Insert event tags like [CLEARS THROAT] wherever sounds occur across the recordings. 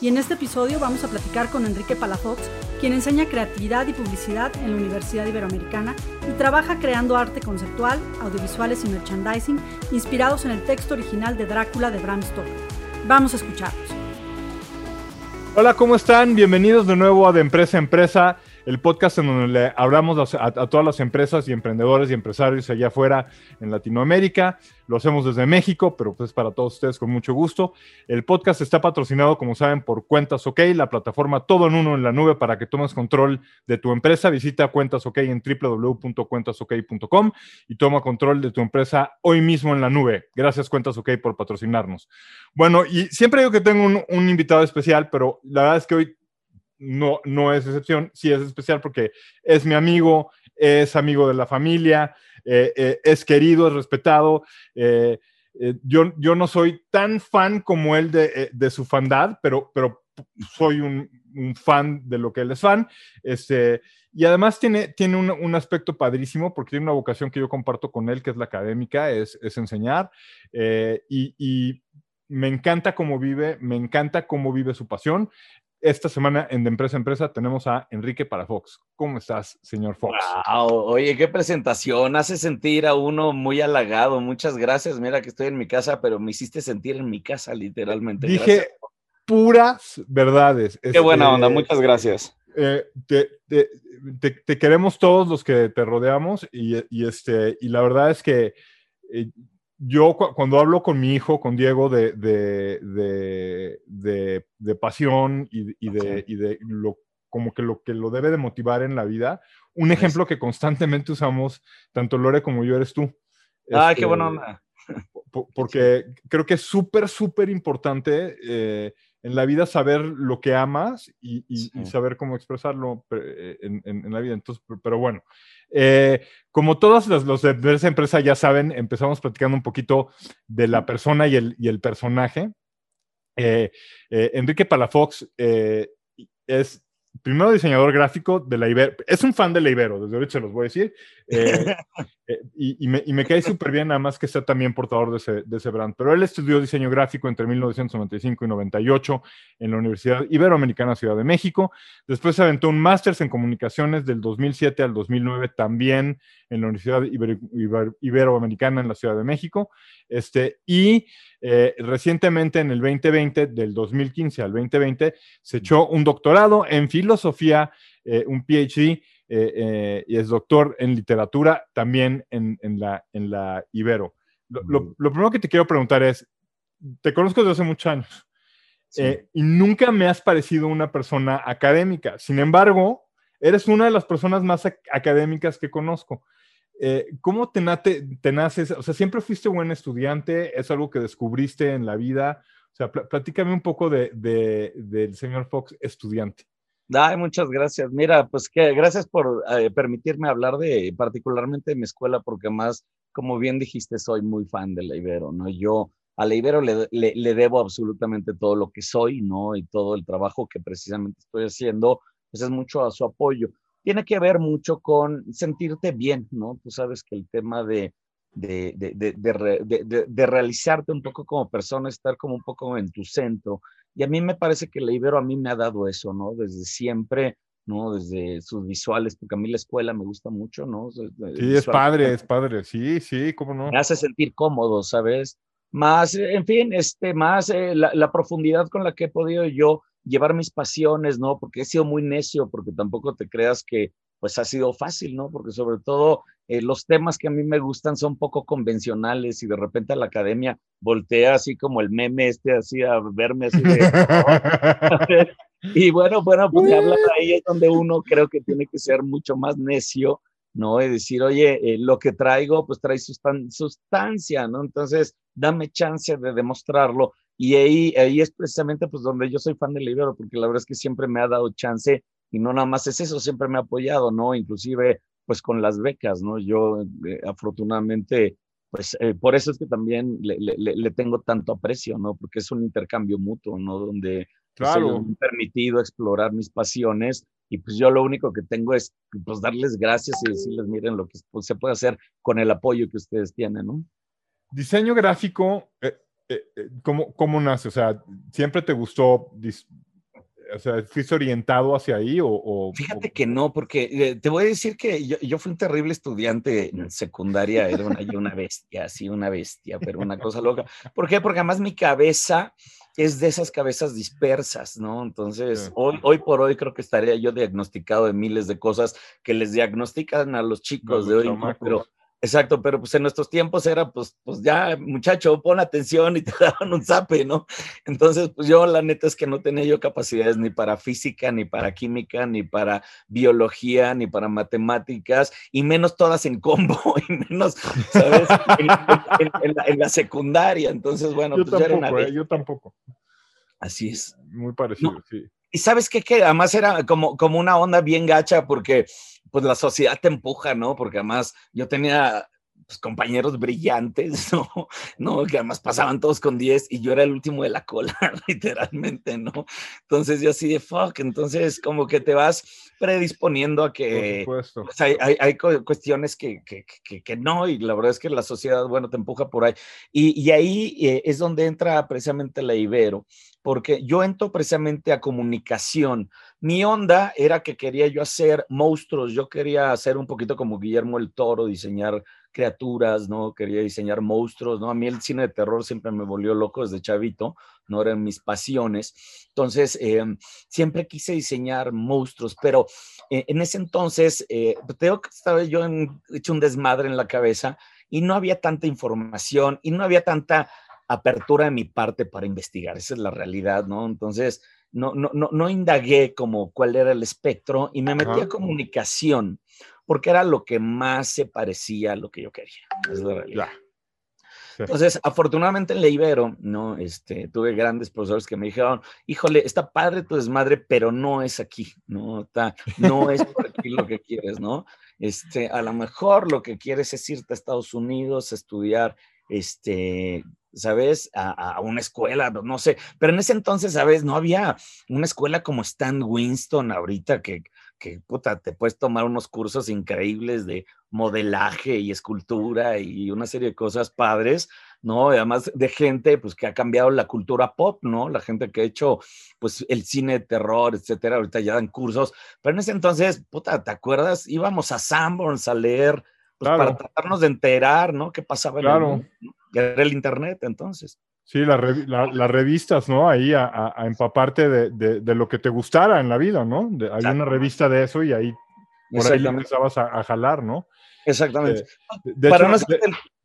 y en este episodio vamos a platicar con Enrique Palafox, quien enseña creatividad y publicidad en la Universidad Iberoamericana y trabaja creando arte conceptual, audiovisuales y merchandising inspirados en el texto original de Drácula de Bram Stoker. Vamos a escucharlos. Hola, ¿cómo están? Bienvenidos de nuevo a De Empresa a Empresa el podcast en donde le hablamos a, todas las empresas y emprendedores y empresarios allá afuera en Latinoamérica. Lo hacemos desde México, pero pues para todos ustedes con mucho gusto. El podcast está patrocinado, como saben, por Cuentas OK, la plataforma todo en uno en la nube para que tomes control de tu empresa. Visita Cuentas OK en www.cuentasok.com y toma control de tu empresa hoy mismo en la nube. Gracias Cuentas OK por patrocinarnos. Bueno, y siempre digo que tengo un, un invitado especial, pero la verdad es que hoy no, no es excepción, sí es especial porque es mi amigo, es amigo de la familia, eh, eh, es querido, es respetado. Eh, yo, yo no soy tan fan como él de, su fandad, pero, pero soy un, fan de lo que él es fan. Este, y además tiene, tiene un, aspecto padrísimo porque tiene una vocación que yo comparto con él, que es la académica, es, enseñar. y, y me encanta cómo vive, me encanta cómo vive su pasión. Esta semana en De Empresa a Empresa tenemos a Enrique para Fox. ¿Cómo estás, señor Fox? Oye, qué presentación. Hace sentir a uno muy halagado. Muchas gracias. Mira que estoy en mi casa, pero me hiciste sentir en mi casa, literalmente. Dije puras verdades. Qué buena este, onda. Muchas gracias. Eh, te, queremos todos los que te rodeamos y, este, y la verdad es que eh, yo cuando hablo con mi hijo, con Diego, de, de, pasión y, de, y de lo, como que lo que lo debe de motivar en la vida, un ejemplo que constantemente usamos, tanto Lore como yo, eres tú. Ay, qué este, bueno. [LAUGHS] Porque creo que es súper, súper importante eh, en la vida saber lo que amas y, saber cómo expresarlo eh, en, la vida. Entonces, pero bueno, eh, como todos los, los, de esa empresa ya saben, empezamos platicando un poquito de la persona y el, y el personaje. Eh, Enrique Palafox es primero diseñador gráfico de la Ibero. Es un fan de la Ibero, desde ahorita se los voy a decir. Eh, [LAUGHS] eh, y, me, y, me, cae súper bien, nada más que sea también portador de ese, de ese, brand. Pero él estudió diseño gráfico entre 1995 y 98 en la Universidad Iberoamericana Ciudad de México. Después se aventó un máster en comunicaciones del 2007 al 2009 también en la Universidad Iberoamericana en la Ciudad de México. Este, y eh, recientemente, en el 2020, del 2015 al 2020, se echó un doctorado en filosofía, eh, un PhD, eh, y es doctor en literatura también en, la, en la Ibero. Lo, primero que te quiero preguntar es, te conozco desde hace muchos años y nunca me has parecido una persona académica. Sin embargo, eres una de las personas más académicas que conozco. Eh, ¿Cómo te, naces? O sea, ¿siempre fuiste buen estudiante? ¿Es algo que descubriste en la vida? O sea, platícame un poco de, del señor Fox estudiante. Ay, muchas gracias. Mira, pues que gracias por eh, permitirme hablar de particularmente de mi escuela, porque más, como bien dijiste, soy muy fan de la Ibero, ¿no? Yo a la Ibero le, le, debo absolutamente todo lo que soy, ¿no? Y todo el trabajo que precisamente estoy haciendo, pues es mucho a su apoyo tiene que ver mucho con sentirte bien, ¿no? Tú sabes que el tema de, de, de, realizarte un poco como persona, estar como un poco en tu centro. Y a mí me parece que la Ibero a mí me ha dado eso, ¿no? Desde siempre, ¿no? Desde sus visuales, porque a mí la escuela me gusta mucho, ¿no? Sí, es padre, es padre, sí, sí, cómo no. Me hace sentir cómodo, ¿sabes? Más, en fin, este, más eh, la, la profundidad con la que he podido yo llevar mis pasiones, ¿no? Porque he sido muy necio, porque tampoco te creas que pues ha sido fácil, ¿no? Porque sobre todo eh, los temas que a mí me gustan son poco convencionales y de repente a la academia voltea así como el meme este, así a verme así de... [LAUGHS] y bueno, bueno, pues hablar [LAUGHS] ahí es donde uno creo que tiene que ser mucho más necio, ¿no? Y decir, oye, eh, lo que traigo, pues trae sustancia, ¿no? Entonces, dame chance de demostrarlo. Y ahí, ahí es precisamente pues donde yo soy fan del libro, porque la verdad es que siempre me ha dado chance y no nada más es eso, siempre me ha apoyado, ¿no? Inclusive pues con las becas, ¿no? Yo eh, afortunadamente, pues eh, por eso es que también le, le, le, tengo tanto aprecio, ¿no? Porque es un intercambio mutuo, ¿no? Donde pues, claro. me permitido explorar mis pasiones y pues yo lo único que tengo es pues darles gracias y decirles, miren lo que pues, se puede hacer con el apoyo que ustedes tienen, ¿no? Diseño gráfico, eh, ¿cómo, ¿cómo nace? O sea, ¿siempre te gustó o sea, ¿fuiste orientado hacia ahí o...? Fíjate que no, porque eh, te voy a decir que yo, fui un terrible estudiante en secundaria, era una, una bestia, así una bestia, pero una cosa loca. ¿Por qué? Porque además mi cabeza es de esas cabezas dispersas, ¿no? Entonces, hoy, hoy por hoy creo que estaría yo diagnosticado de miles de cosas que les diagnostican a los chicos de hoy, pero Exacto, pero pues en nuestros tiempos era pues, pues ya, muchacho, pon atención y te [LAUGHS] daban un zape, ¿no? Entonces, pues yo la neta es que no tenía yo capacidades ni para física, ni para química, ni para biología, ni para matemáticas, y menos todas en combo, [LAUGHS] y menos, ¿sabes? en, la, secundaria. Entonces, bueno, yo pues tampoco, ya era una... yo tampoco. Así es. Muy parecido, sí. Y sabes qué, que además era como, como una onda bien gacha porque pues la sociedad te empuja, ¿no? Porque además yo tenía pues, compañeros brillantes, [LAUGHS] ¿no? ¿no? Que además pasaban todos con 10 y yo era el último de la cola, [LAUGHS] literalmente, ¿no? Entonces yo así de fuck, entonces como que te vas predisponiendo a que pues, hay, hay, hay, cuestiones que, que, que, que, no, y la verdad es que la sociedad, bueno, te empuja por ahí. Y, y ahí eh, es donde entra precisamente la Ibero, porque yo entro precisamente a comunicación. Mi onda era que quería yo hacer monstruos, yo quería hacer un poquito como Guillermo el Toro, diseñar criaturas, ¿no? Quería diseñar monstruos, ¿no? A mí el cine de terror siempre me volvió loco desde chavito, no eran mis pasiones. Entonces, eh, siempre quise diseñar monstruos, pero eh, en ese entonces, eh, tengo que estaba yo en, hecho un desmadre en la cabeza y no había tanta información y no había tanta apertura de mi parte para investigar, esa es la realidad, ¿no? Entonces, no, no, no, no indagué como cuál era el espectro y me metí a comunicación, porque era lo que más se parecía a lo que yo quería, es la realidad. Entonces, afortunadamente en la Ibero, ¿no? Este, tuve grandes profesores que me dijeron, híjole, está padre tu desmadre, pero no es aquí, ¿no? Está, no es por aquí lo que quieres, ¿no? Este, a lo mejor lo que quieres es irte a Estados Unidos a estudiar, este, ¿sabes? A, una escuela, no sé, pero en ese entonces, ¿sabes? No había una escuela como Stan Winston ahorita que, que puta, te puedes tomar unos cursos increíbles de modelaje y escultura y una serie de cosas padres, ¿no? además de gente, pues, que ha cambiado la cultura pop, ¿no? La gente que ha hecho, pues, el cine de terror, etcétera, ahorita ya dan cursos, pero en ese entonces, puta, ¿te acuerdas? Íbamos a Sanborns a leer, pues, para tratarnos de enterar, ¿no? ¿Qué pasaba en claro. el era el internet entonces. Sí, las revistas, ¿no? Ahí a, empaparte de, lo que te gustara en la vida, ¿no? hay una revista de eso y ahí por ahí empezabas a, jalar, ¿no? Exactamente. Eh, de,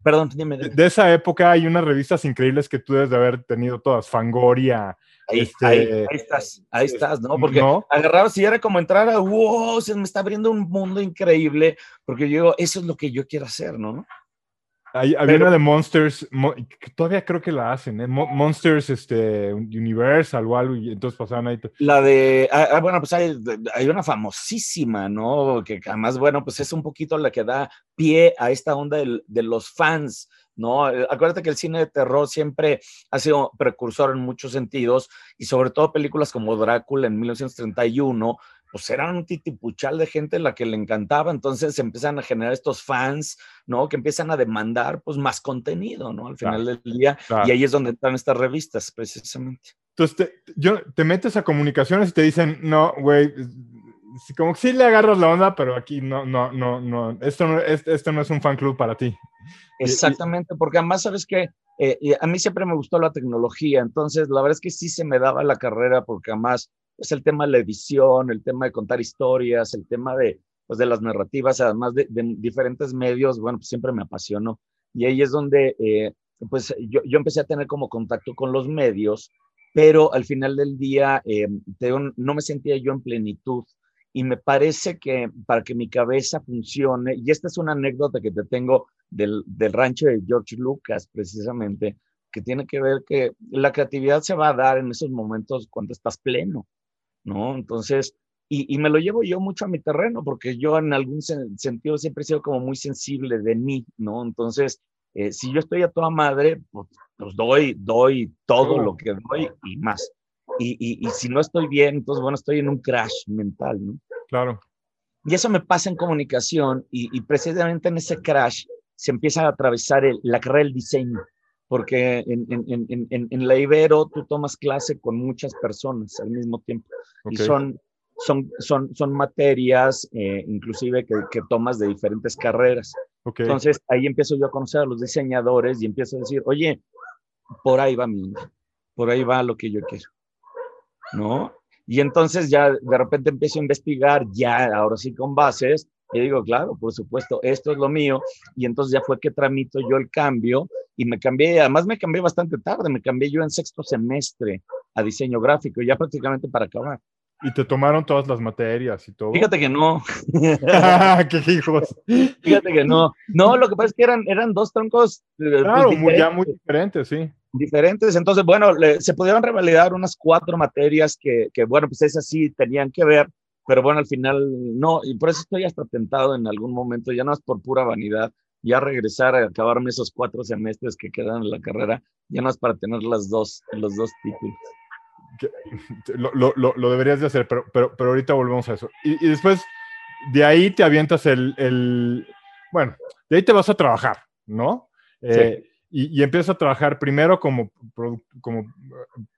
perdón, dime, De, esa época hay unas revistas increíbles que tú debes de haber tenido todas, Fangoria. Ahí, este, ahí, estás, ahí estás, ¿no? Porque agarrabas y era como entrar a, wow, se me está abriendo un mundo increíble, porque yo, eso es lo que yo quiero hacer, ¿no? Hay, había una de Monsters, todavía creo que la hacen, ¿eh? Monsters este, Universal o algo, y entonces pasaban ahí. La de, ah, ah, bueno, pues hay, hay, una famosísima, ¿no? Que además, bueno, pues es un poquito la que da pie a esta onda de, de los fans, ¿no? Acuérdate que el cine de terror siempre ha sido precursor en muchos sentidos, y sobre todo películas como Drácula en 1931, pues eran un titipuchal de gente la que le encantaba, entonces se empiezan a generar estos fans, ¿no? Que empiezan a demandar, pues, más contenido, ¿no? Al final del día, y ahí es donde están estas revistas, precisamente. Entonces, te, yo, te metes a comunicaciones y te dicen, no, güey, como que sí le agarras la onda, pero aquí no, no, no, no, esto no, esto no es un fan club para ti. Exactamente, porque además, ¿sabes que eh, a mí siempre me gustó la tecnología, entonces la verdad es que sí se me daba la carrera porque además es el tema de la edición, el tema de contar historias, el tema de, pues, de las narrativas, además de, diferentes medios, bueno, pues siempre me apasionó. Y ahí es donde, eh, pues yo, yo, empecé a tener como contacto con los medios, pero al final del día eh, no me sentía yo en plenitud. y me parece que para que mi cabeza funcione, y esta es una anécdota que te tengo del, del rancho de George Lucas, precisamente, que tiene que ver que la creatividad se va a dar en esos momentos cuando estás pleno, ¿no? Entonces, y, y, me lo llevo yo mucho a mi terreno, porque yo en algún sentido siempre he sido como muy sensible de mí, ¿no? Entonces, eh, si yo estoy a toda madre, pues, pues doy, doy todo lo que doy y más. Y, y, y, si no estoy bien, entonces, bueno, estoy en un crash mental, ¿no? Claro. Y eso me pasa en comunicación y, precisamente en ese crash se empieza a atravesar el, la carrera del diseño, porque en, en, en, en, la Ibero tú tomas clase con muchas personas al mismo tiempo y son son, son, son materias eh, inclusive que, que, tomas de diferentes carreras. Entonces ahí empiezo yo a conocer a los diseñadores y empiezo a decir, oye, por ahí va mi por ahí va lo que yo quiero, ¿no? Y entonces ya de repente empiezo a investigar, ya ahora sí con bases, y digo, claro, por supuesto, esto es lo mío, y entonces ya fue que tramito yo el cambio, y me cambié, además me cambié bastante tarde, me cambié yo en sexto semestre a diseño gráfico, ya prácticamente para acabar. ¿Y te tomaron todas las materias y todo? Fíjate que no. [LAUGHS] ¡Qué hijos! Fíjate que no. No, lo que pasa es que eran, eran dos troncos. Eh, claro, pues, muy, ya muy diferentes, sí. Diferentes. Entonces, bueno, se pudieron revalidar unas cuatro materias que, que, bueno, pues esas sí tenían que ver, pero bueno, al final no. Y por eso estoy hasta tentado en algún momento, ya no es por pura vanidad, ya regresar a acabarme esos cuatro semestres que quedan en la carrera, ya no es para tener las dos, los dos títulos. [LAUGHS] lo, lo, lo, deberías de hacer, pero, pero, pero ahorita volvemos a eso. Y, y después, de ahí te avientas el, el, bueno, de ahí te vas a trabajar, ¿no? Eh, y, y, empiezas a trabajar primero como, como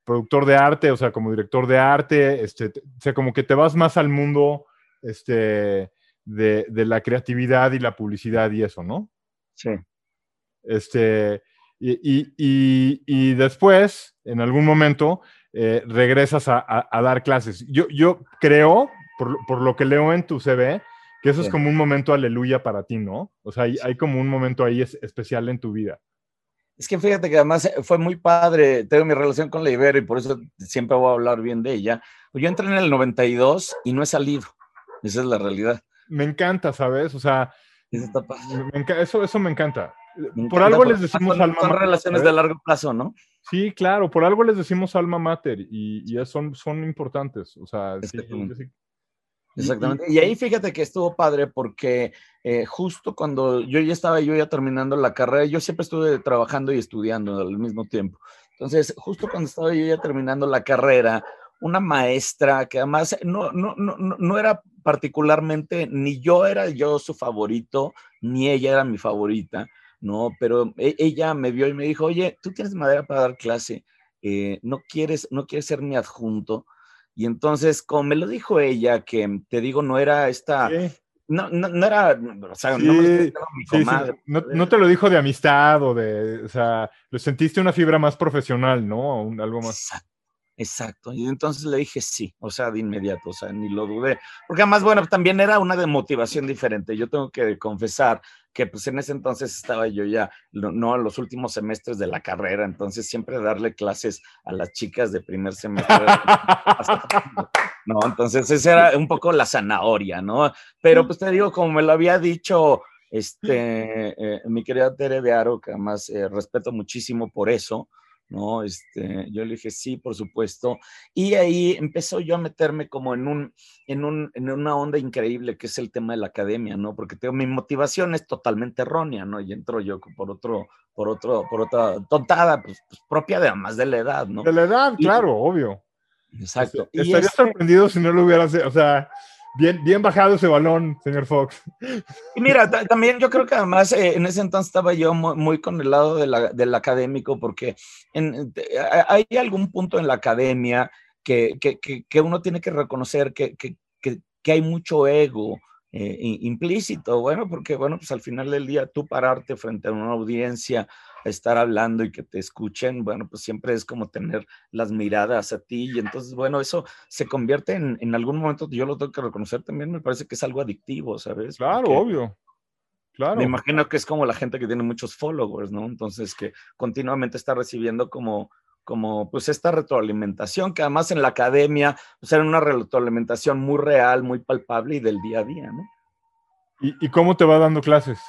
productor de arte, o sea, como director de arte, este, o sea, como que te vas más al mundo este, de, de la creatividad y la publicidad y eso, ¿no? Sí. Este, y, y, y, después, en algún momento, eh, regresas a, a, a, dar clases. Yo, yo creo, por, por, lo que leo en tu CV, que eso sí. es como un momento aleluya para ti, ¿no? O sea, hay, hay como un momento ahí es, especial en tu vida. Es que fíjate que además fue muy padre, tengo mi relación con la Ibero y por eso siempre voy a hablar bien de ella. Yo entré en el 92 y no he salido, esa es la realidad. Me encanta, ¿sabes? O sea, eso, me, eso, eso me encanta. Me por algo les decimos son, alma son relaciones ¿sabes? de largo plazo, ¿no? Sí, claro, por algo les decimos alma mater y, y son, son importantes. O sea, Exactamente. Sí, Exactamente. Y, ahí fíjate que estuvo padre porque eh, justo cuando yo ya estaba yo ya terminando la carrera, yo siempre estuve trabajando y estudiando al mismo tiempo. Entonces, justo cuando estaba yo ya terminando la carrera, una maestra que además no, no, no, no era particularmente, ni yo era yo su favorito, ni ella era mi favorita, ¿no? Pero e, ella me vio y me dijo, oye, tú tienes madera para dar clase, eh, no, quieres, no quieres ser mi adjunto. Y entonces, como me lo dijo ella, que te digo, no era esta... ¿Qué? No, no, no, era, o sea, sí, no, mi comadre. Sí, sí. No, no, te lo dijo de amistad o de, o sea, lo sentiste una fibra más profesional, ¿no? Un, algo más. Exacto. Y entonces le dije sí, o sea, de inmediato, o sea, ni lo dudé. Porque además, bueno, también era una de motivación diferente. Yo tengo que confesar que pues en ese entonces estaba yo ya, no, en los últimos semestres de la carrera, entonces siempre darle clases a las chicas de primer semestre. no, entonces esa era un poco la zanahoria, ¿no? Pero pues te digo, como me lo había dicho este, eh, mi querida Tere de Aro, que además eh, respeto muchísimo por eso, ¿no? Este, yo le dije, sí, por supuesto. Y ahí empezó yo a meterme como en, un, en, un, en una onda increíble que es el tema de la academia, ¿no? Porque tengo, mi motivación es totalmente errónea, ¿no? Y entro yo por otro, por otro, por otra tontada, pues, pues propia de más de la edad, ¿no? De la edad, y, claro, obvio. Exacto. Estaría este, sorprendido si no lo hubieras, o sea, Bien, bien bajado ese balón, señor Fox. Y mira, también yo creo que además eh, en ese entonces estaba yo muy, muy con el lado de la, del académico, porque hay algún punto en la academia que, que, que, uno tiene que reconocer que, que hay mucho ego eh, implícito, bueno, porque bueno, pues al final del día tú pararte frente a una audiencia estar hablando y que te escuchen, bueno, pues siempre es como tener las miradas a ti y entonces, bueno, eso se convierte en, en algún momento, yo lo tengo que reconocer también, me parece que es algo adictivo, ¿sabes? Claro, Porque obvio. Claro. Me imagino que es como la gente que tiene muchos followers, ¿no? Entonces, que continuamente está recibiendo como, como pues esta retroalimentación, que además en la academia pues era una retroalimentación muy real, muy palpable y del día a día, ¿no? ¿Y, cómo te va dando clases?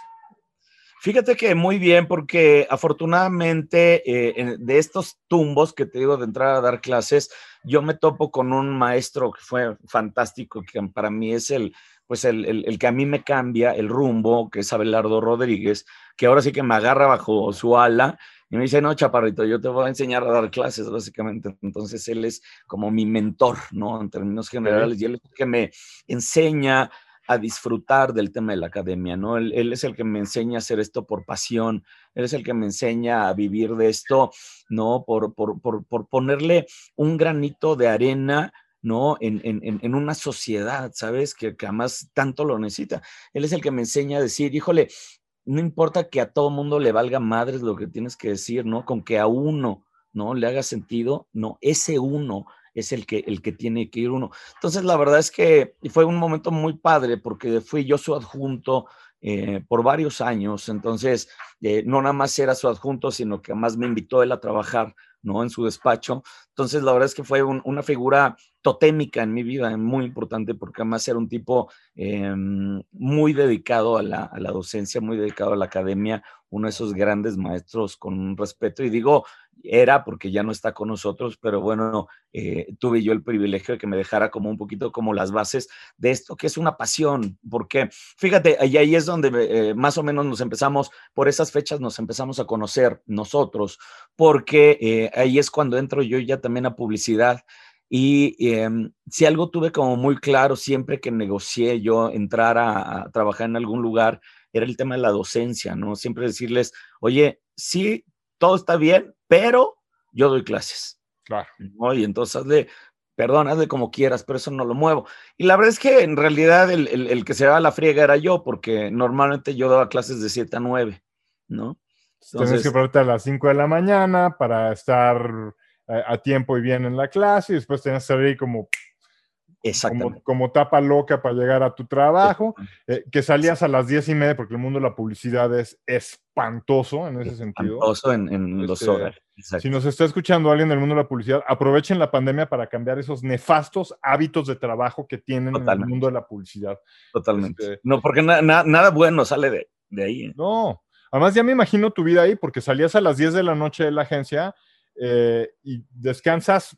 Fíjate que muy bien, porque afortunadamente eh, de estos tumbos que te digo de entrar a dar clases, yo me topo con un maestro que fue fantástico, que para mí es el, pues el, el, que a mí me cambia el rumbo, que es Abelardo Rodríguez, que ahora sí que me agarra bajo su ala y me dice, no, chaparrito, yo te voy a enseñar a dar clases, básicamente. Entonces, él es como mi mentor, ¿no? En términos generales, y él es el que me enseña a disfrutar del tema de la academia, ¿no? Él, es el que me enseña a hacer esto por pasión, él es el que me enseña a vivir de esto, ¿no? Por, por, por, por ponerle un granito de arena ¿no? En, en, en, una sociedad, ¿sabes? Que, que tanto lo necesita. Él es el que me enseña a decir, híjole, no importa que a todo mundo le valga madres lo que tienes que decir, ¿no? Con que a uno, ¿no? Le haga sentido, no, ese uno es el que, el que tiene que ir uno. Entonces, la verdad es que fue un momento muy padre porque fui yo su adjunto eh, por varios años, entonces, eh, no nada más era su adjunto, sino que además me invitó él a trabajar ¿no? En su despacho. Entonces, la verdad es que fue una figura totémica en mi vida, muy importante, porque además era un tipo em, muy dedicado a la, a la, docencia, muy dedicado a la academia, uno de esos grandes maestros con respeto. Y digo, era porque ya no está con nosotros, pero bueno, eh, tuve yo el privilegio de que me dejara como un poquito como las bases de esto, que es una pasión, porque fíjate, ahí, ahí es donde eh, más o menos nos empezamos, por esas fechas nos empezamos a conocer nosotros, porque eh, ahí es cuando entro yo ya también a publicidad. Y em, si algo tuve como muy claro siempre que negocié yo entrar a trabajar en algún lugar, era el tema de la docencia, ¿no? Siempre decirles, oye, sí, todo está bien, pero yo doy clases. Claro. Y entonces hazle, perdón, hazle como quieras, pero eso no lo muevo. Y la verdad es que en realidad el, que se daba la friega era yo, porque normalmente yo daba clases de 7 a 9, ¿no? Entonces, Tienes que ponerte a las 5 de la mañana para estar eh, a, tiempo y bien en la clase, y después tenías que salir como como, como, tapa loca para llegar a tu trabajo, eh, que salías a las diez y media, porque el mundo de la publicidad es espantoso en ese sentido. Espantoso en, en los hogares. Este, si nos está escuchando alguien del mundo de la publicidad, aprovechen la pandemia para cambiar esos nefastos hábitos de trabajo que tienen en el mundo de la publicidad. Totalmente. Este, no, porque nada bueno sale de, de ahí. ¿eh? No, además ya me imagino tu vida ahí, porque salías a las 10 de la noche de la agencia eh, y descansas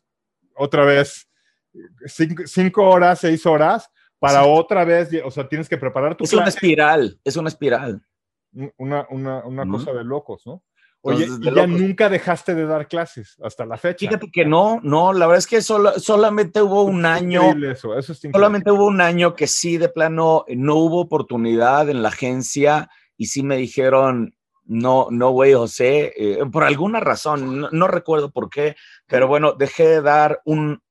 otra vez cinco, horas, seis horas, para otra vez, o sea, tienes que preparar tu Es una espiral, es una espiral. Una, una, una cosa de locos, ¿no? Oye, y ya nunca dejaste de dar clases hasta la fecha. Fíjate que no, no, la verdad es que solamente hubo un año. Eso, eso es solamente hubo un año que sí, de plano, no hubo oportunidad en la agencia y sí me dijeron, no, no, güey, José, eh, por alguna razón, no, recuerdo por qué, pero bueno, dejé de dar un,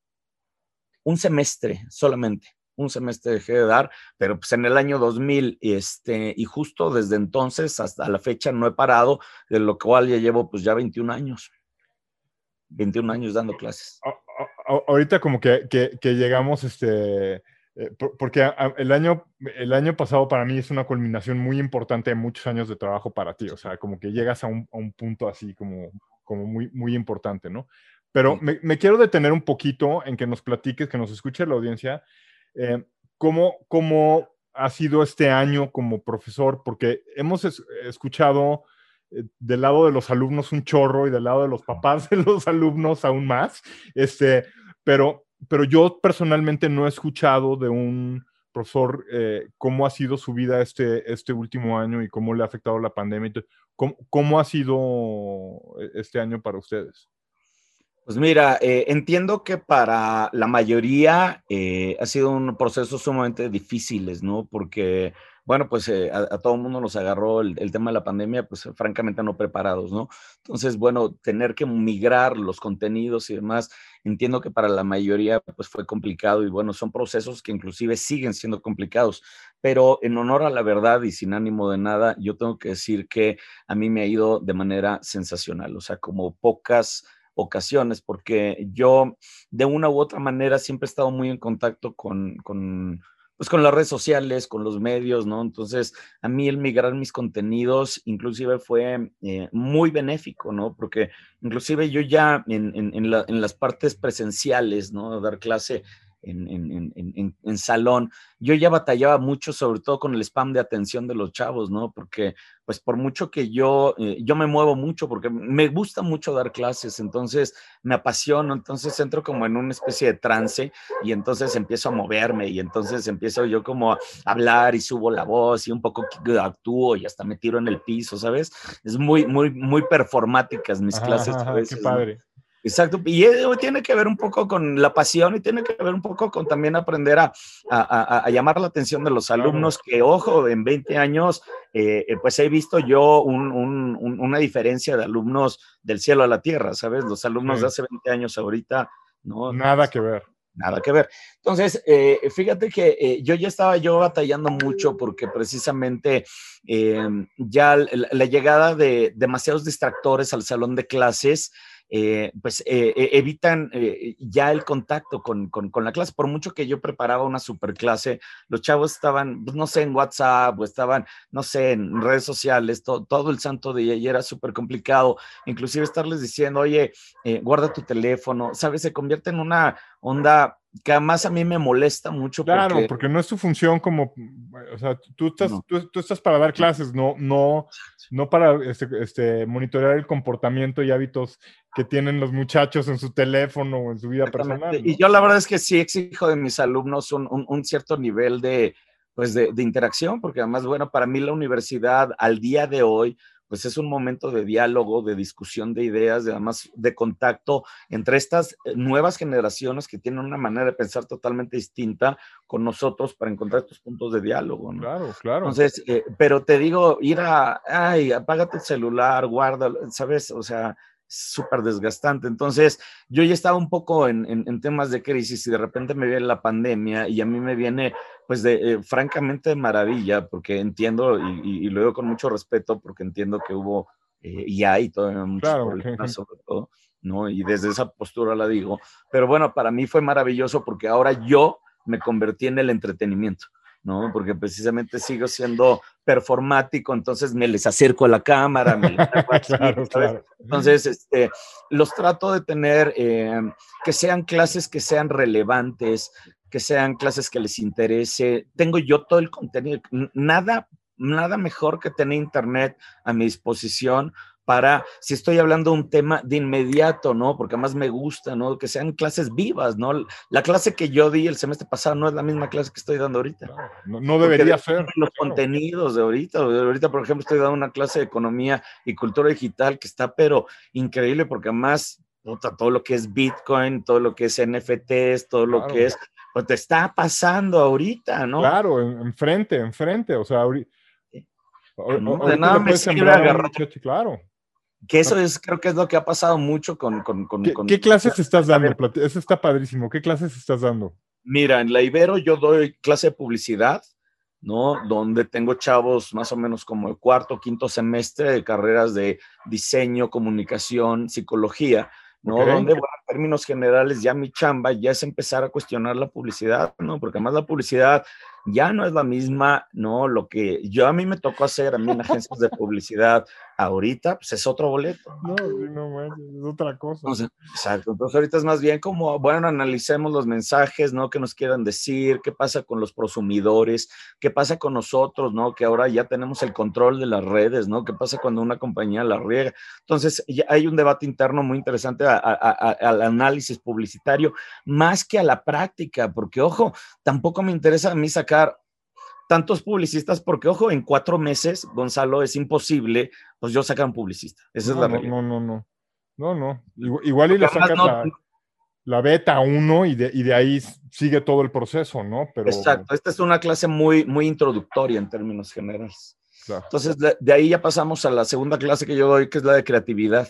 un semestre solamente, un semestre dejé de dar, pero pues en el año 2000, este, y justo desde entonces hasta la fecha no he parado, de lo cual ya llevo pues ya 21 años. 21 años dando clases. Ahorita como que, llegamos, este, eh, porque el año, el año pasado para mí es una culminación muy importante de muchos años de trabajo para ti, o sea, como que llegas a un, punto así como, como muy, muy importante, ¿no? Pero me, quiero detener un poquito en que nos platiques, que nos escuche la audiencia, eh, cómo, cómo ha sido este año como profesor, porque hemos escuchado eh, del lado de los alumnos un chorro y del lado de los papás de los alumnos aún más, este, pero, pero yo personalmente no he escuchado de un profesor eh, cómo ha sido su vida este, este último año y cómo le ha afectado la pandemia. ¿Cómo, cómo ha sido este año para ustedes? Pues mira, eh, entiendo que para la mayoría eh, ha sido un proceso sumamente difíciles, ¿no? Porque, bueno, pues eh, a, todo el mundo nos agarró el, tema de la pandemia, pues francamente no preparados, ¿no? Entonces, bueno, tener que migrar los contenidos y demás, entiendo que para la mayoría pues fue complicado y bueno, son procesos que inclusive siguen siendo complicados, pero en honor a la verdad y sin ánimo de nada, yo tengo que decir que a mí me ha ido de manera sensacional, o sea, como pocas ocasiones, porque yo de una u otra manera siempre he estado muy en contacto con, pues con las redes sociales, con los medios, ¿no? Entonces, a mí el migrar mis contenidos inclusive fue eh, muy benéfico, ¿no? Porque inclusive yo ya en, en, en las partes presenciales, ¿no? Dar clase en, salón, yo ya batallaba mucho, sobre todo con el spam de atención de los chavos, ¿no? Porque, pues, por mucho que yo, eh, yo me muevo mucho, porque me gusta mucho dar clases, entonces me apasiono, entonces entro como en una especie de trance y entonces empiezo a moverme y entonces empiezo yo como a hablar y subo la voz y un poco actúo y hasta me tiro en el piso, ¿sabes? Es muy, muy, muy performáticas mis clases. qué padre. Exacto, y tiene que ver un poco con la pasión y tiene que ver un poco con también aprender a, a, llamar la atención de los alumnos, que ojo, en 20 años, eh, eh, pues he visto yo un, un, una diferencia de alumnos del cielo a la tierra, ¿sabes? Los alumnos de hace 20 años ahorita, ¿no? Nada que ver. Nada que ver. Entonces, eh, fíjate que yo ya estaba yo batallando mucho porque precisamente ya la llegada de demasiados distractores al salón de clases, eh, pues eh, eh, evitan ya el contacto con, la clase. Por mucho que yo preparaba una super clase, los chavos estaban, pues, no sé, en WhatsApp o estaban, no sé, en redes sociales, todo el santo día y era súper complicado. Inclusive estarles diciendo, oye, guarda tu teléfono, ¿sabes? Se convierte en una onda que además a mí me molesta mucho. Claro, porque, no es tu función como, o sea, tú estás, tú, estás para dar clases, no, no, no para este, este, monitorear el comportamiento y hábitos que tienen los muchachos en su teléfono o en su vida personal. Y yo la verdad es que sí exijo de mis alumnos un, un, cierto nivel de, pues de, de interacción, porque además, bueno, para mí la universidad al día de hoy pues es un momento de diálogo, de discusión de ideas, de además de contacto entre estas eh, nuevas generaciones que tienen una manera de pensar totalmente distinta con nosotros para encontrar estos puntos de diálogo. ¿no? Claro, claro. Entonces, eh, pero te digo, ir a, ay, apágate el celular, guárdalo, ¿sabes? O sea, súper desgastante. Entonces, yo ya estaba un poco en, en, temas de crisis y de repente me viene la pandemia y a mí me viene, pues, de, eh, francamente de maravilla, porque entiendo y, lo digo con mucho respeto, porque entiendo que hubo eh, y hay todavía muchos problemas, sobre todo, ¿no? Y desde esa postura la digo. Pero bueno, para mí fue maravilloso porque ahora yo me convertí en el entretenimiento. ¿no? Porque precisamente sigo siendo performático, entonces me les acerco a la cámara, me [LAUGHS] entonces este, los trato de tener eh, que sean clases que sean relevantes, que sean clases que les interese. Tengo yo todo el contenido, nada, nada mejor que tener internet a mi disposición para, si estoy hablando de un tema de inmediato, ¿no? Porque además me gusta, ¿no? Que sean clases vivas, ¿no? La clase que yo di el semestre pasado no es la misma clase que estoy dando ahorita. No, debería ser. Los contenidos de ahorita, ahorita, por ejemplo, estoy dando una clase de economía y cultura digital que está, pero increíble, porque además, todo lo que es Bitcoin, todo lo que es NFTs, todo lo que es, pues te está pasando ahorita, ¿no? Claro, enfrente, enfrente, o sea, ahorita. de nada me sirve agarrar. Claro. Que eso es, creo que es lo que ha pasado mucho con... con, con ¿Qué, clases estás dando? Eso está padrísimo. ¿Qué clases estás dando? Mira, en la Ibero yo doy clase de publicidad, ¿no? Donde tengo chavos más o menos como el cuarto, quinto semestre de carreras de diseño, comunicación, psicología, ¿no? Donde, bueno, en términos generales, ya mi chamba ya es empezar a cuestionar la publicidad, ¿no? Porque además la publicidad ya no es la misma, ¿no? Lo que yo a mí me tocó hacer a mí en [LAUGHS] agencias de publicidad ahorita, pues es otro boleto. No, no, es otra cosa. exacto. Entonces ahorita es más bien como, bueno, analicemos los mensajes, ¿no? Que nos quieran decir, qué pasa con los prosumidores, qué pasa con nosotros, ¿no? Que ahora ya tenemos el control de las redes, ¿no? ¿Qué pasa cuando una compañía la riega? Entonces ya hay un debate interno muy interesante al análisis publicitario, más que a la práctica, porque ojo, tampoco me interesa a mí sacar tantos publicistas, porque ojo, en cuatro meses, Gonzalo, es imposible, pues yo sacar un publicista. Esa es la realidad. No, no, no. No, no. Igual, y le sacas la, beta uno y de, y de ahí sigue todo el proceso, ¿no? Pero... Exacto. Esta es una clase muy, muy introductoria en términos generales. Entonces, de, ahí ya pasamos a la segunda clase que yo doy, que es la de creatividad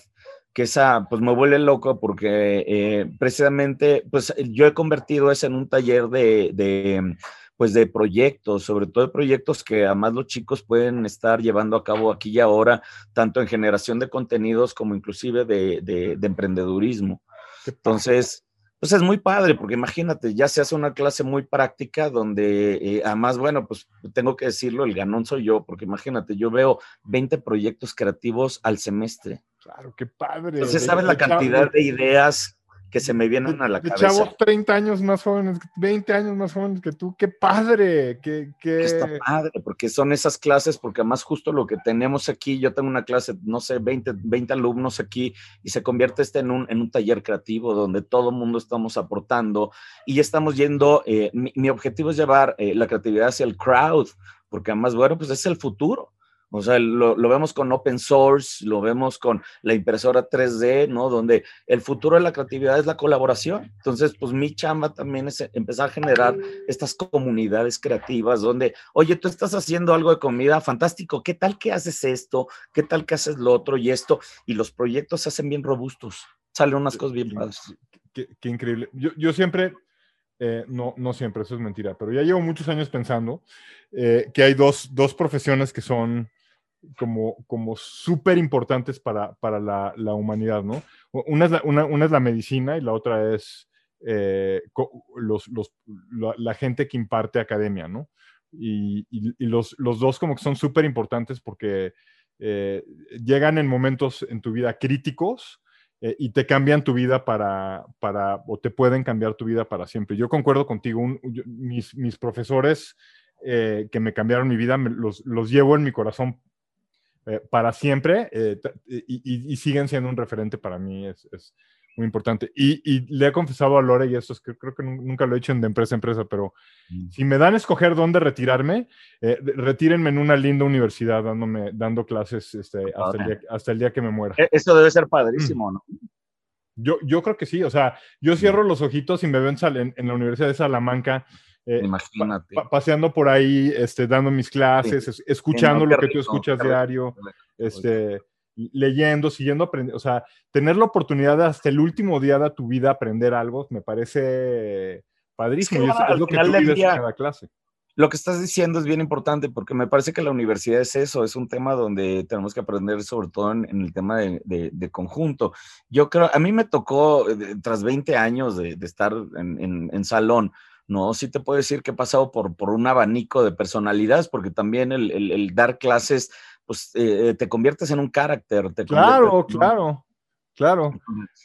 que esa pues me vuelve loco porque eh, precisamente pues yo he convertido eso en un taller de, pues de proyectos, sobre todo de proyectos que además los chicos pueden estar llevando a cabo aquí y ahora, tanto en generación de contenidos como inclusive de, de, emprendedurismo. Entonces, pues es muy padre, porque imagínate, ya se hace una clase muy práctica donde eh, además, bueno, pues tengo que decirlo, el ganón soy yo, porque imagínate, yo veo 20 proyectos creativos al semestre. Claro, qué padre. Entonces, ¿sabes la cantidad de ideas que se me vienen a la de cabeza? Chavos 30 años más jóvenes, 20 años más jóvenes que tú, qué padre, qué, qué... Está padre, porque son esas clases, porque además justo lo que tenemos aquí, yo tengo una clase, no sé, 20, 20 alumnos aquí, y se convierte este en un, en un taller creativo donde todo el mundo estamos aportando y estamos yendo, eh, mi, mi, objetivo es llevar eh, la creatividad hacia el crowd, porque además, bueno, pues es el futuro. O sea, lo, lo, vemos con open source, lo vemos con la impresora 3D, ¿no? Donde el futuro de la creatividad es la colaboración. Entonces, pues mi chamba también es empezar a generar estas comunidades creativas donde, oye, tú estás haciendo algo de comida, fantástico, ¿qué tal que haces esto? ¿Qué tal que haces lo otro y esto? Y los proyectos se hacen bien robustos, salen unas cosas bien padres. Qué, qué, increíble. Yo, yo siempre, eh, no, no siempre, eso es mentira, pero ya llevo muchos años pensando eh, que hay dos, dos profesiones que son como, como súper importantes para, para la, la, humanidad, ¿no? Una es la, una, una es la, medicina y la otra es eh, los, los, la, la, gente que imparte academia, ¿no? Y, y, y los, los, dos como que son súper importantes porque eh, llegan en momentos en tu vida críticos eh, y te cambian tu vida para, para, o te pueden cambiar tu vida para siempre. Yo concuerdo contigo, un, yo, mis, mis profesores eh, que me cambiaron mi vida, me, los, los llevo en mi corazón eh, para siempre eh, y, y, siguen siendo un referente para mí, es, es muy importante. Y, y, le he confesado a Lore, y esto es que creo que nunca lo he hecho en de empresa a empresa, pero mm. si me dan a escoger dónde retirarme, eh, retírenme en una linda universidad dándome, dando clases este, hasta, el día, hasta, el día, que me muera. Eso debe ser padrísimo, mm. ¿no? Yo, yo creo que sí, o sea, yo cierro los ojitos y me ven en, en la Universidad de Salamanca eh, Imagínate. Pa paseando por ahí, este, dando mis clases, sí. escuchando no, lo que tú escuchas diario, este, leyendo, siguiendo aprendiendo. O sea, tener la oportunidad de hasta el último día de tu vida aprender algo, me parece padrísimo. Es, que, es, es lo que tú vives día, en cada clase. Lo que estás diciendo es bien importante porque me parece que la universidad es eso, es un tema donde tenemos que aprender sobre todo en, en el tema de, de, de, conjunto. Yo creo, a mí me tocó, eh, tras 20 años de, de estar en, en, en salón, no, sí te puedo decir que he pasado por, por un abanico de personalidades, porque también el, el, el dar clases, pues eh, te conviertes en un carácter. Claro, claro, claro.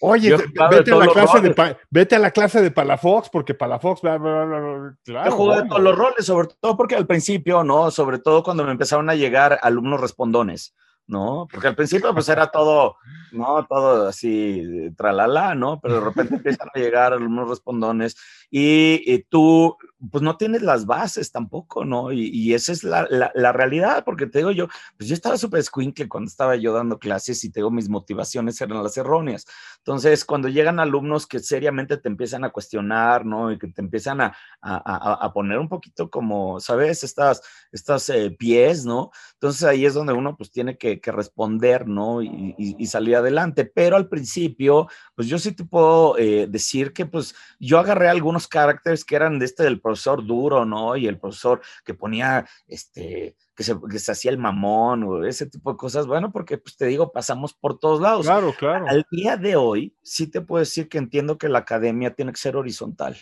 Oye, te, vete, a la clase de, vete a la clase de Palafox, porque Palafox, bla, bla, bla, bla claro. Yo jugué bueno. todos los roles, sobre todo porque al principio, ¿no? Sobre todo cuando me empezaron a llegar alumnos respondones. ¿no? Porque al principio pues era todo, ¿no? Todo así, tralala, ¿no? Pero de repente empiezan a llegar algunos respondones y, y, tú, pues no tienes las bases tampoco, ¿no? Y, y esa es la, la, la, realidad, porque te digo yo, pues yo estaba súper squinkle cuando estaba yo dando clases y te digo, mis motivaciones eran las erróneas. Entonces, cuando llegan alumnos que seriamente te empiezan a cuestionar, ¿no? Y que te empiezan a, a, a poner un poquito como, ¿sabes? Estas, estas eh, pies, ¿no? Entonces ahí es donde uno pues tiene que, que responder, ¿no? Y, y, y, salir adelante. Pero al principio, pues yo sí te puedo eh, decir que pues yo agarré algunos caracteres que eran de este del profesor duro, ¿no? Y el profesor que ponía, este, que se, que se hacía el mamón o ese tipo de cosas. Bueno, porque pues te digo, pasamos por todos lados. Claro, claro. Al día de hoy, sí te puedo decir que entiendo que la academia tiene que ser horizontal.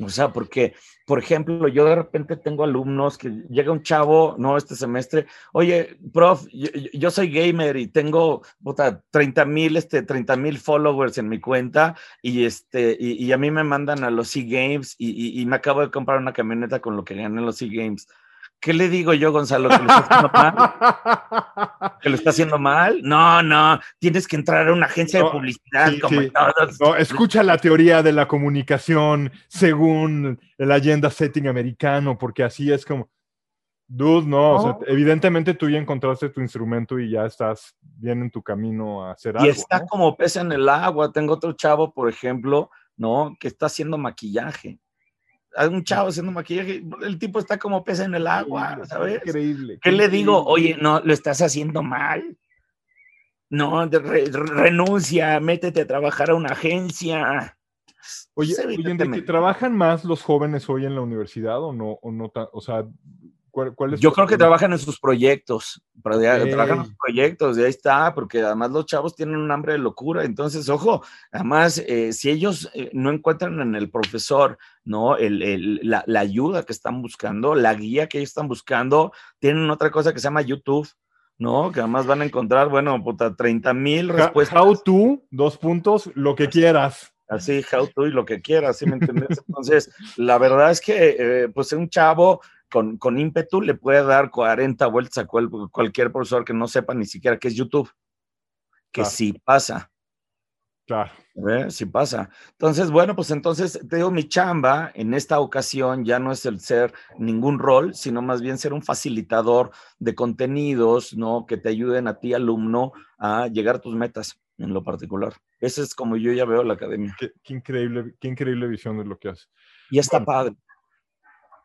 O sea, porque, por ejemplo, yo de repente tengo alumnos que llega un chavo, no, este semestre, oye, prof, yo, soy gamer y tengo puta, 30 mil este, 30 followers en mi cuenta y, este, y, a mí me mandan a los C-Games y, me acabo de comprar una camioneta con lo que gané en los C-Games. ¿Qué le digo yo, Gonzalo? ¿Que lo está haciendo mal? [LAUGHS] ¿Que lo está haciendo mal? No, no, tienes que entrar a una agencia no, de publicidad. Sí, como sí. No, escucha la teoría de la comunicación según el agenda setting americano, porque así es como, dude, no, o sea, evidentemente tú ya encontraste tu instrumento y ya estás bien en tu camino a hacer y algo. Y está como pez en el agua. Tengo otro chavo, por ejemplo, ¿no? Que está haciendo maquillaje un chavo haciendo maquillaje, el tipo está como pez en el agua, ¿sabes? Increíble. ¿Qué le digo? Oye, no, lo estás haciendo mal. No, re, renuncia, métete a trabajar a una agencia. Oye, oye ¿de que trabajan más los jóvenes hoy en la universidad o no? O, no o sea, Yo creo que trabajan en sus proyectos, trabajan en sus proyectos, y ahí está, porque además los chavos tienen un hambre de locura, entonces, ojo, además, eh, si ellos eh, no encuentran en el profesor, ¿no? El, la, ayuda que están buscando, la guía que ellos están buscando, tienen otra cosa que se llama YouTube, ¿no? Que además van a encontrar, bueno, puta, 30 mil respuestas. How to, dos puntos, lo que quieras. Así, how to y lo que quieras, ¿sí me entiendes? Entonces, la verdad es que, eh, pues, un chavo con, con, ímpetu le puede dar 40 vueltas a cualquier profesor que no sepa ni siquiera qué es YouTube. Que sí pasa. Claro. Sí pasa. Entonces, bueno, pues entonces te digo, mi chamba en esta ocasión ya no es el ser ningún rol, sino más bien ser un facilitador de contenidos, ¿no? Que te ayuden a ti, alumno, a llegar a tus metas en lo particular. Ese es como yo ya veo la academia. Qué, increíble, qué increíble visión de lo que hace. Y está padre.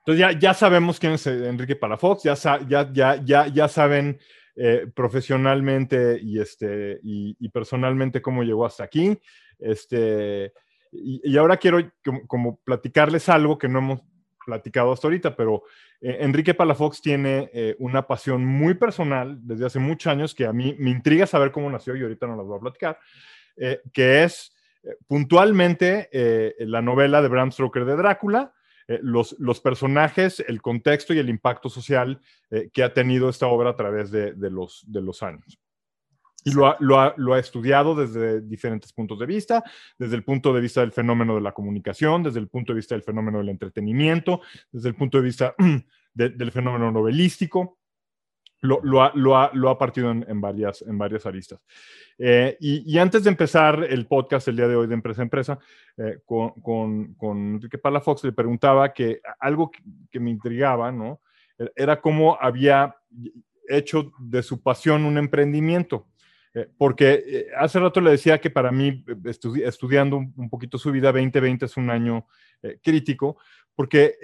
Entonces ya, ya sabemos quién es Enrique Palafox, ya, ya, ya, ya, ya saben eh, profesionalmente y, este, y, personalmente cómo llegó hasta aquí. Este, y, ahora quiero como, platicarles algo que no hemos platicado hasta ahorita, pero eh, Enrique Palafox tiene eh, una pasión muy personal desde hace muchos años que a mí me intriga saber cómo nació y ahorita no las voy a platicar, que es puntualmente la novela de Bram Stoker de Drácula, eh, los, los, personajes, el contexto y el impacto social eh, que ha tenido esta obra a través de, de, los, de los años. Y lo ha, lo, ha, lo ha, estudiado desde diferentes puntos de vista, desde el punto de vista del fenómeno de la comunicación, desde el punto de vista del fenómeno del entretenimiento, desde el punto de vista [CLEARS THROAT] del fenómeno novelístico lo, ha, partido en, varias, en varias aristas. Eh, y, antes de empezar el podcast el día de hoy de Empresa a Empresa, eh, con, con, con, Enrique Palafox le preguntaba que algo que, me intrigaba, ¿no? Era cómo había hecho de su pasión un emprendimiento. Eh, porque hace rato le decía que para mí, estudiando un, poquito su vida, 2020 es un año crítico, porque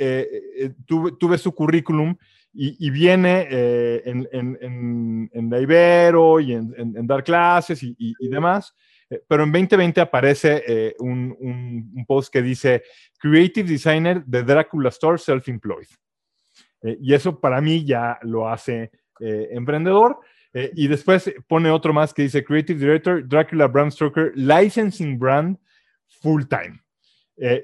tuve, tuve su currículum y, viene eh, en, en, en, la Ibero y en, dar clases y, demás. Eh, pero en 2020 aparece eh, un, un, post que dice Creative Designer de Dracula Store Self-Employed. y eso para mí ya lo hace emprendedor. y después pone otro más que dice Creative Director Dracula Brand Stoker Licensing Brand Full Time.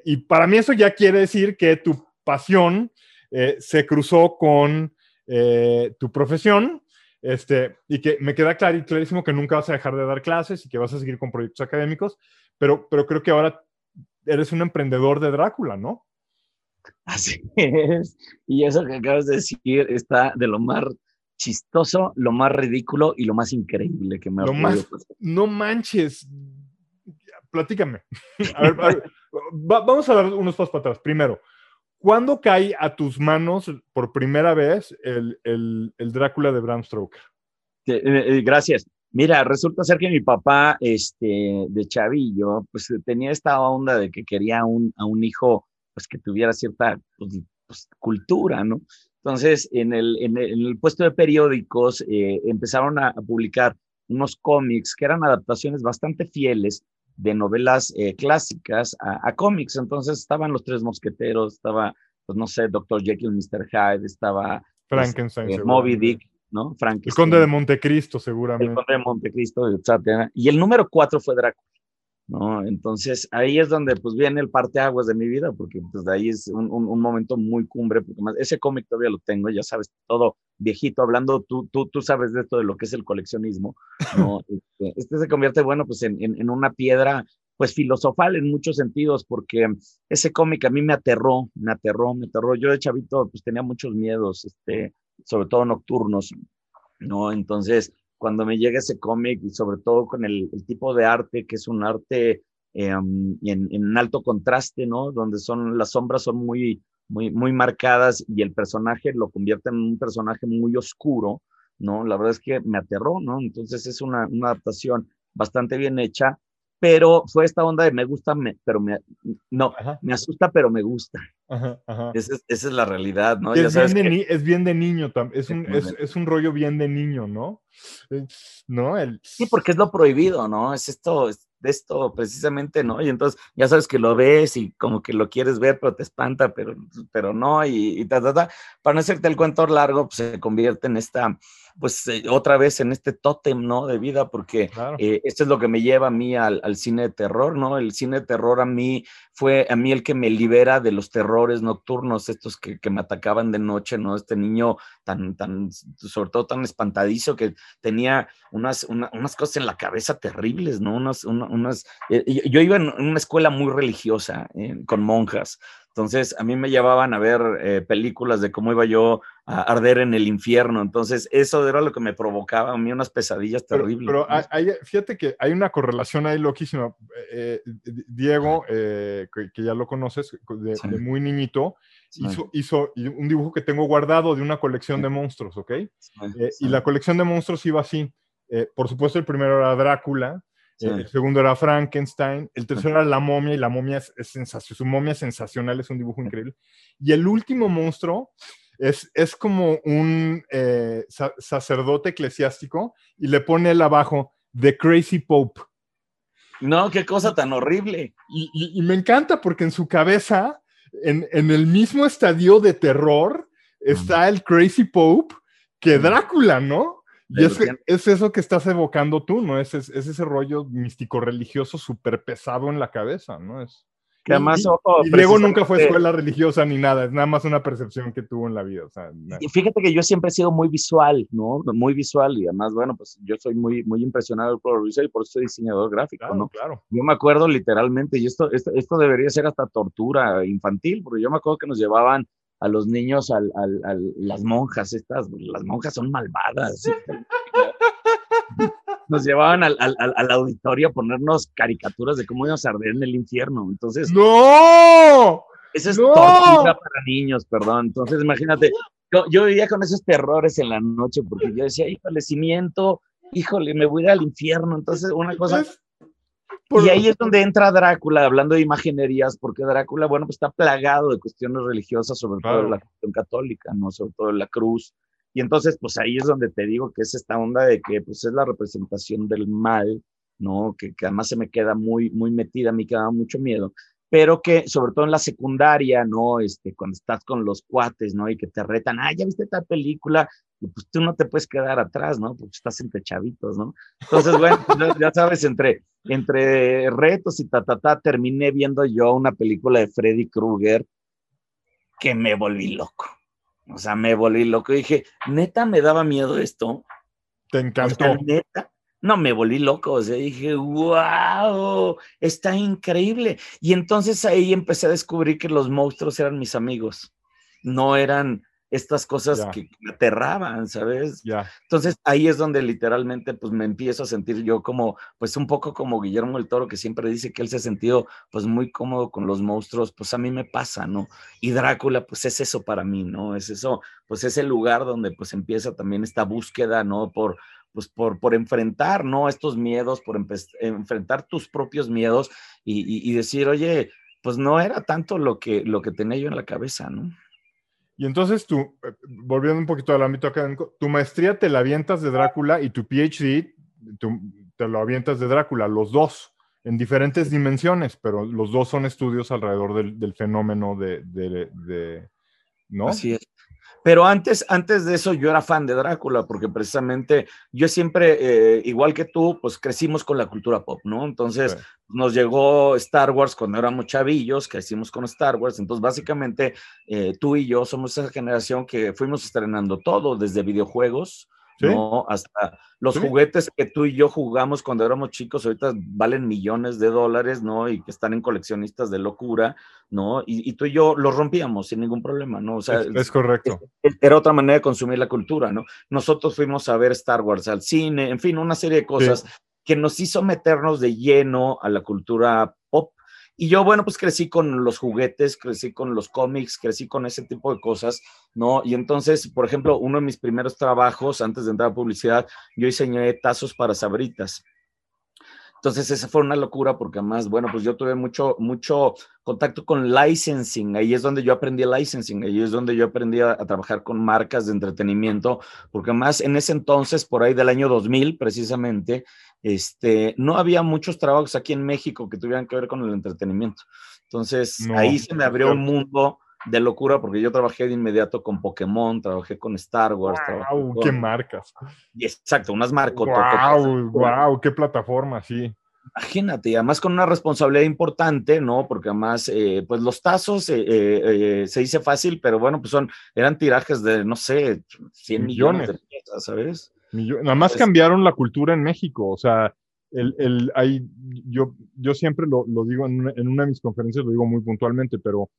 y para mí eso ya quiere decir que tu pasión eh, se cruzó con eh, tu profesión, este, y que me queda clarísimo que nunca vas a dejar de dar clases y que vas a seguir con proyectos académicos, pero, pero creo que ahora eres un emprendedor de Drácula, ¿no? Así es. Y eso que acabas de decir está de lo más chistoso, lo más ridículo y lo más increíble que me ha ocurrido. No manches. Platícame. [LAUGHS] A ver, vamos a dar unos pasos para atrás. Primero, ¿Cuándo cae a tus manos por primera vez el, Drácula de Bram Stoker? Eh, eh, gracias. Mira, resulta ser que mi papá, este, de chavillo, pues tenía esta onda de que quería un, a un hijo, pues que tuviera cierta pues, pues, cultura, ¿no? Entonces, en el, en el, puesto de periódicos eh, empezaron a, publicar unos cómics que eran adaptaciones bastante fieles de novelas eh, clásicas a, cómics. Entonces estaban los tres mosqueteros, estaba, pues no sé, Dr. Jekyll, Mr. Hyde, estaba pues, Frankenstein, eh, Moby Dick, ¿no? Frankenstein. El conde de Montecristo, seguramente. El conde de Montecristo, etc. Y el número cuatro fue Drácula. ¿no? Entonces ahí es donde pues viene el parteaguas de mi vida, porque pues de ahí es un, un, momento muy cumbre, porque más, ese cómic todavía lo tengo, ya sabes, todo viejito, hablando, tú, tú, tú sabes de esto de lo que es el coleccionismo, ¿no? [LAUGHS] Este, este, se convierte, bueno, pues en, en, en, una piedra pues filosofal en muchos sentidos, porque ese cómic a mí me aterró, me aterró, me aterró. Yo de chavito pues tenía muchos miedos, este, sobre todo nocturnos, ¿no? Entonces, cuando me llega ese cómic y sobre todo con el, tipo de arte, que es un arte em, en, en, alto contraste, ¿no? Donde son, las sombras son muy, muy, muy marcadas y el personaje lo convierte en un personaje muy oscuro, ¿no? La verdad es que me aterró, ¿no? Entonces es una, una adaptación bastante bien hecha, pero fue esta onda de me gusta, pero me, no, me asusta, pero me gusta. Esa, es, la realidad, ¿no? Es, bien de, es, bien de, niño, es un, es, un, rollo bien de niño, ¿no? ¿No? El... Sí, porque es lo prohibido, ¿no? Es esto, esto precisamente, ¿no? Y entonces ya sabes que lo ves y como que lo quieres ver, pero te espanta, pero, pero no, y, y ta, ta, ta. Para no hacerte el cuento largo, pues se convierte en esta pues eh, otra vez en este tótem, ¿no? De vida, porque eh, esto es lo que me lleva a mí al, cine de terror, ¿no? El cine de terror a mí fue a mí el que me libera de los terrores nocturnos, estos que, me atacaban de noche, ¿no? Este niño tan, tan, sobre todo tan espantadizo que tenía unas, unas cosas en la cabeza terribles, ¿no? Unas, unas, eh, yo iba en una escuela muy religiosa, con monjas, entonces, a mí me llevaban a ver eh, películas de cómo iba yo a arder en el infierno. Entonces, eso era lo que me provocaba a mí unas pesadillas terribles. Pero, fíjate que hay una correlación ahí loquísima. Eh, Diego, eh, que, ya lo conoces, de, muy niñito, hizo, hizo, un dibujo que tengo guardado de una colección de monstruos, ¿ok? y la colección de monstruos iba así. por supuesto, el primero era Drácula. El segundo era Frankenstein, el tercero era la momia y la momia es, sensacional, su momia sensacional, es un dibujo increíble. Y el último monstruo es, es como un eh, sacerdote eclesiástico y le pone él abajo The Crazy Pope. No, qué cosa tan horrible. Y, me encanta porque en su cabeza, en, en, el mismo estadio de terror, está el Crazy Pope que Drácula, ¿no? Y es, es, eso que estás evocando tú, ¿no? Es, es, ese rollo místico religioso súper pesado en la cabeza, ¿no? Es, que además, y, Diego nunca fue escuela religiosa ni nada, es nada más una percepción que tuvo en la vida. O sea, y fíjate que yo siempre he sido muy visual, ¿no? Muy visual y además, bueno, pues yo soy muy, muy impresionado por lo visual y por eso soy diseñador gráfico, ¿no? Claro. Yo me acuerdo literalmente, y esto, esto, esto, debería ser hasta tortura infantil, porque yo me acuerdo que nos llevaban a los niños, a las monjas, estas, las monjas son malvadas. Nos llevaban al, auditorio a ponernos caricaturas de cómo íbamos a arder en el infierno. Entonces. ¡No! Eso es tortura para niños, perdón. Entonces, imagínate, yo, vivía con esos terrores en la noche porque yo decía, híjole, cimiento, híjole, me voy al infierno. Entonces, una cosa. Y ahí es donde entra Drácula, hablando de imaginerías, porque Drácula, bueno, pues está plagado de cuestiones religiosas, sobre todo de la cuestión católica, ¿no? Sobre todo de la cruz. Y entonces, pues ahí es donde te digo que es esta onda de que, pues es la representación del mal, ¿no? Que, además se me queda muy, muy metida, a mí que da mucho miedo pero que sobre todo en la secundaria, ¿no? Este, cuando estás con los cuates, ¿no? Y que te retan, ah, ya viste esta película, y pues tú no te puedes quedar atrás, ¿no? Porque estás entre chavitos, ¿no? Entonces, bueno, [LAUGHS] ya sabes, entre, entre retos y ta, ta, ta, terminé viendo yo una película de Freddy Krueger que me volví loco. O sea, me volví loco y dije, neta, me daba miedo esto. Te encantó. neta, no, me volví loco, o sea, dije, wow, está increíble. Y entonces ahí empecé a descubrir que los monstruos eran mis amigos, no eran estas cosas que me aterraban, ¿sabes? Ya. Entonces ahí es donde literalmente pues me empiezo a sentir yo como, pues un poco como Guillermo el Toro que siempre dice que él se ha sentido pues muy cómodo con los monstruos, pues a mí me pasa, ¿no? Y Drácula pues es eso para mí, ¿no? Es eso, pues es el lugar donde pues empieza también esta búsqueda, ¿no? Por, pues por, por enfrentar, ¿no? Estos miedos, por enfrentar tus propios miedos y, decir, oye, pues no era tanto lo que, lo que tenía yo en la cabeza, ¿no? Y entonces tú, eh, volviendo un poquito al ámbito académico, tu maestría te la avientas de Drácula y tu PhD te lo avientas de Drácula, los dos, en diferentes dimensiones, pero los dos son estudios alrededor del, fenómeno de, de, ¿no? Así es. Pero antes, antes de eso yo era fan de Drácula, porque precisamente yo siempre, eh, igual que tú, pues crecimos con la cultura pop, ¿no? Entonces nos llegó Star Wars cuando éramos chavillos, crecimos con Star Wars, entonces básicamente eh, tú y yo somos esa generación que fuimos estrenando todo, desde videojuegos, ¿no? Hasta los juguetes que tú y yo jugamos cuando éramos chicos, ahorita valen millones de dólares, ¿no? Y que están en coleccionistas de locura, ¿no? Y, tú y yo los rompíamos sin ningún problema, ¿no? O sea, es, correcto. era otra manera de consumir la cultura, ¿no? Nosotros fuimos a ver Star Wars al cine, en fin, una serie de cosas que nos hizo meternos de lleno a la cultura pop y yo, bueno, pues crecí con los juguetes, crecí con los cómics, crecí con ese tipo de cosas, ¿no? Y entonces, por ejemplo, uno de mis primeros trabajos, antes de entrar a publicidad, yo diseñé tazos para sabritas. Entonces, esa fue una locura porque además, bueno, pues yo tuve mucho, mucho contacto con licensing. Ahí es donde yo aprendí licensing. Ahí es donde yo aprendí a, trabajar con marcas de entretenimiento, porque además en ese entonces, por ahí del año 2000 precisamente, este, no había muchos trabajos aquí en México que tuvieran que ver con el entretenimiento. Entonces, ahí se me abrió un mundo de locura porque yo trabajé de inmediato con Pokémon, trabajé con Star Wars. ¡Wow! ¡Qué marcas! Exacto, unas marcas. ¡Wow! ¡Wow! ¡Qué plataforma! Sí. Imagínate, y además con una responsabilidad importante, ¿no? Porque además, eh, pues los tazos eh, eh, se dice fácil, pero bueno, pues son, eran tirajes de, no sé, 100 millones, de piezas, ¿sabes? Nada más cambiaron la cultura en México, o sea, el, el, hay, yo, yo siempre lo, lo digo en una, en una, de mis conferencias, lo digo muy puntualmente, pero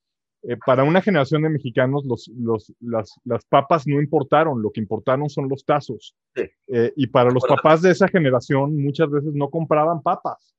eh, para una generación de mexicanos los, los, las, las, papas no importaron, lo que importaron son los tazos. Eh, y para los papás de esa generación muchas veces no compraban papas,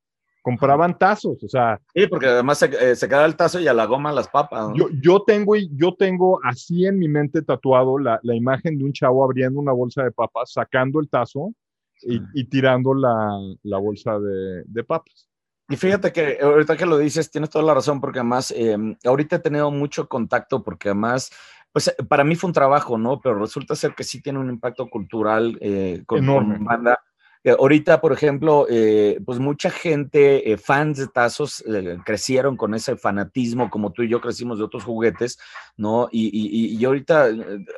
compraban tazos, o sea... Sí, porque además se, eh, se queda el tazo y a la goma las papas. Yo, yo, tengo, yo tengo así en mi mente tatuado la, la, imagen de un chavo abriendo una bolsa de papas, sacando el tazo y, y tirando la, la bolsa de, de papas. Y fíjate que ahorita que lo dices, tienes toda la razón, porque además em, ahorita he tenido mucho contacto, porque además, pues para mí fue un trabajo, ¿no? Pero resulta ser que sí tiene un impacto cultural eh, con, con, banda eh, ahorita, por ejemplo, eh, pues mucha gente, eh, fans de tazos, crecieron con ese fanatismo, como tú y yo crecimos de otros juguetes, ¿no? Y, y, y ahorita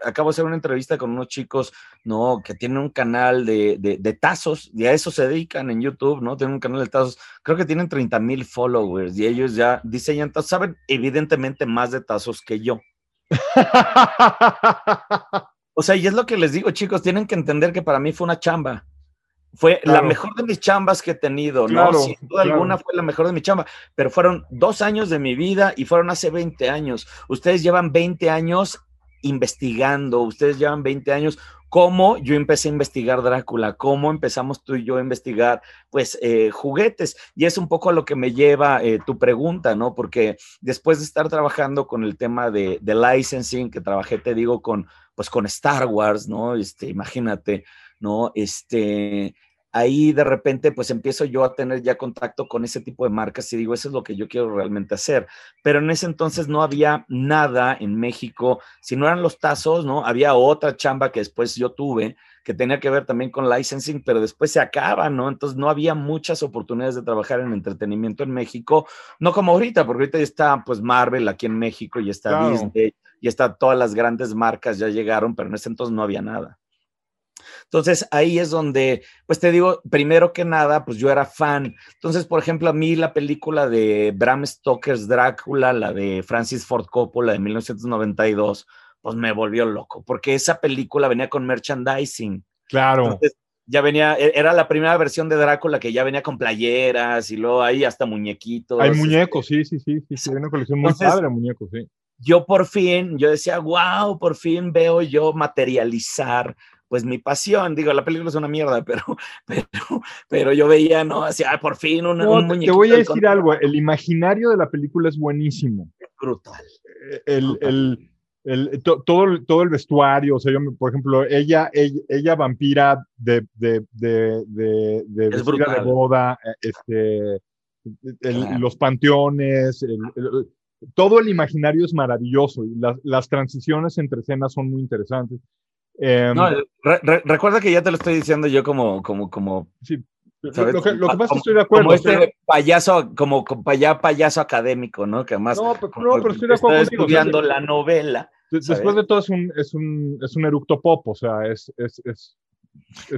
acabo de hacer una entrevista con unos chicos, ¿no? Que tienen un canal de, de, de, tazos, y a eso se dedican en YouTube, ¿no? Tienen un canal de tazos, creo que tienen 30 mil followers, y ellos ya diseñan tazos, saben evidentemente más de tazos que yo. [LAUGHS] o sea, y es lo que les digo, chicos, tienen que entender que para mí fue una chamba. Fue la mejor de mis chambas que he tenido, ¿no? Sin duda alguna fue la mejor de mi chamba, pero fueron dos años de mi vida y fueron hace 20 años. Ustedes llevan 20 años investigando, ustedes llevan 20 años. ¿Cómo yo empecé a investigar Drácula? ¿Cómo empezamos tú y yo a investigar, pues, eh, juguetes? Y es un poco a lo que me lleva eh, tu pregunta, ¿no? Porque después de estar trabajando con el tema de, de licensing, que trabajé, te digo, con, pues, con Star Wars, ¿no? Este, imagínate, ¿no? Este, ahí de repente pues empiezo yo a tener ya contacto con ese tipo de marcas y digo, eso es lo que yo quiero realmente hacer. Pero en ese entonces no había nada en México, si no eran los tazos, ¿no? Había otra chamba que después yo tuve que tenía que ver también con licensing, pero después se acaba, ¿no? Entonces no había muchas oportunidades de trabajar en entretenimiento en México, no como ahorita, porque ahorita ya está pues Marvel aquí en México y está claro. Disney y está todas las grandes marcas ya llegaron, pero en ese entonces no había nada. Entonces ahí es donde, pues te digo, primero que nada, pues yo era fan. Entonces, por ejemplo, a mí la película de Bram Stoker's Drácula, la de Francis Ford Coppola de 1992, pues me volvió loco, porque esa película venía con merchandising. Claro. Entonces, ya venía, e, era la primera versión de Drácula que ya venía con playeras y luego ahí hasta muñequitos. Hay muñecos, sí, sí, sí, sí, una colección muy padre de muñecos, sí. Yo por fin, yo decía, wow, por fin veo yo materializar pues mi pasión, digo, la película es una mierda, pero, [LAUGHS] pero, pero yo veía, ¿no? Hacia, por fin un, no, un muñequito. Te voy a decir algo, el imaginario de la película es buenísimo. Brutal. El, brutal. el, el to, todo, todo el vestuario, o sea, yo, por ejemplo, ella, ella, ella vampira de, de, de, de, de, de boda, este, el, claro. los panteones, todo el imaginario es maravilloso y las, las transiciones entre escenas son muy interesantes. Eh, no, re, re, recuerda que ya te lo estoy diciendo yo como, como, como. Sí. ¿sabes? Lo, que, lo que que estoy de acuerdo. Como este pero... payaso, como, como ya payaso académico, ¿no? Que además. No, pero, no, pero estoy de acuerdo. Estoy estudiando la novela. Después de todo es un, es un, es un eructo pop, o sea, es, es, es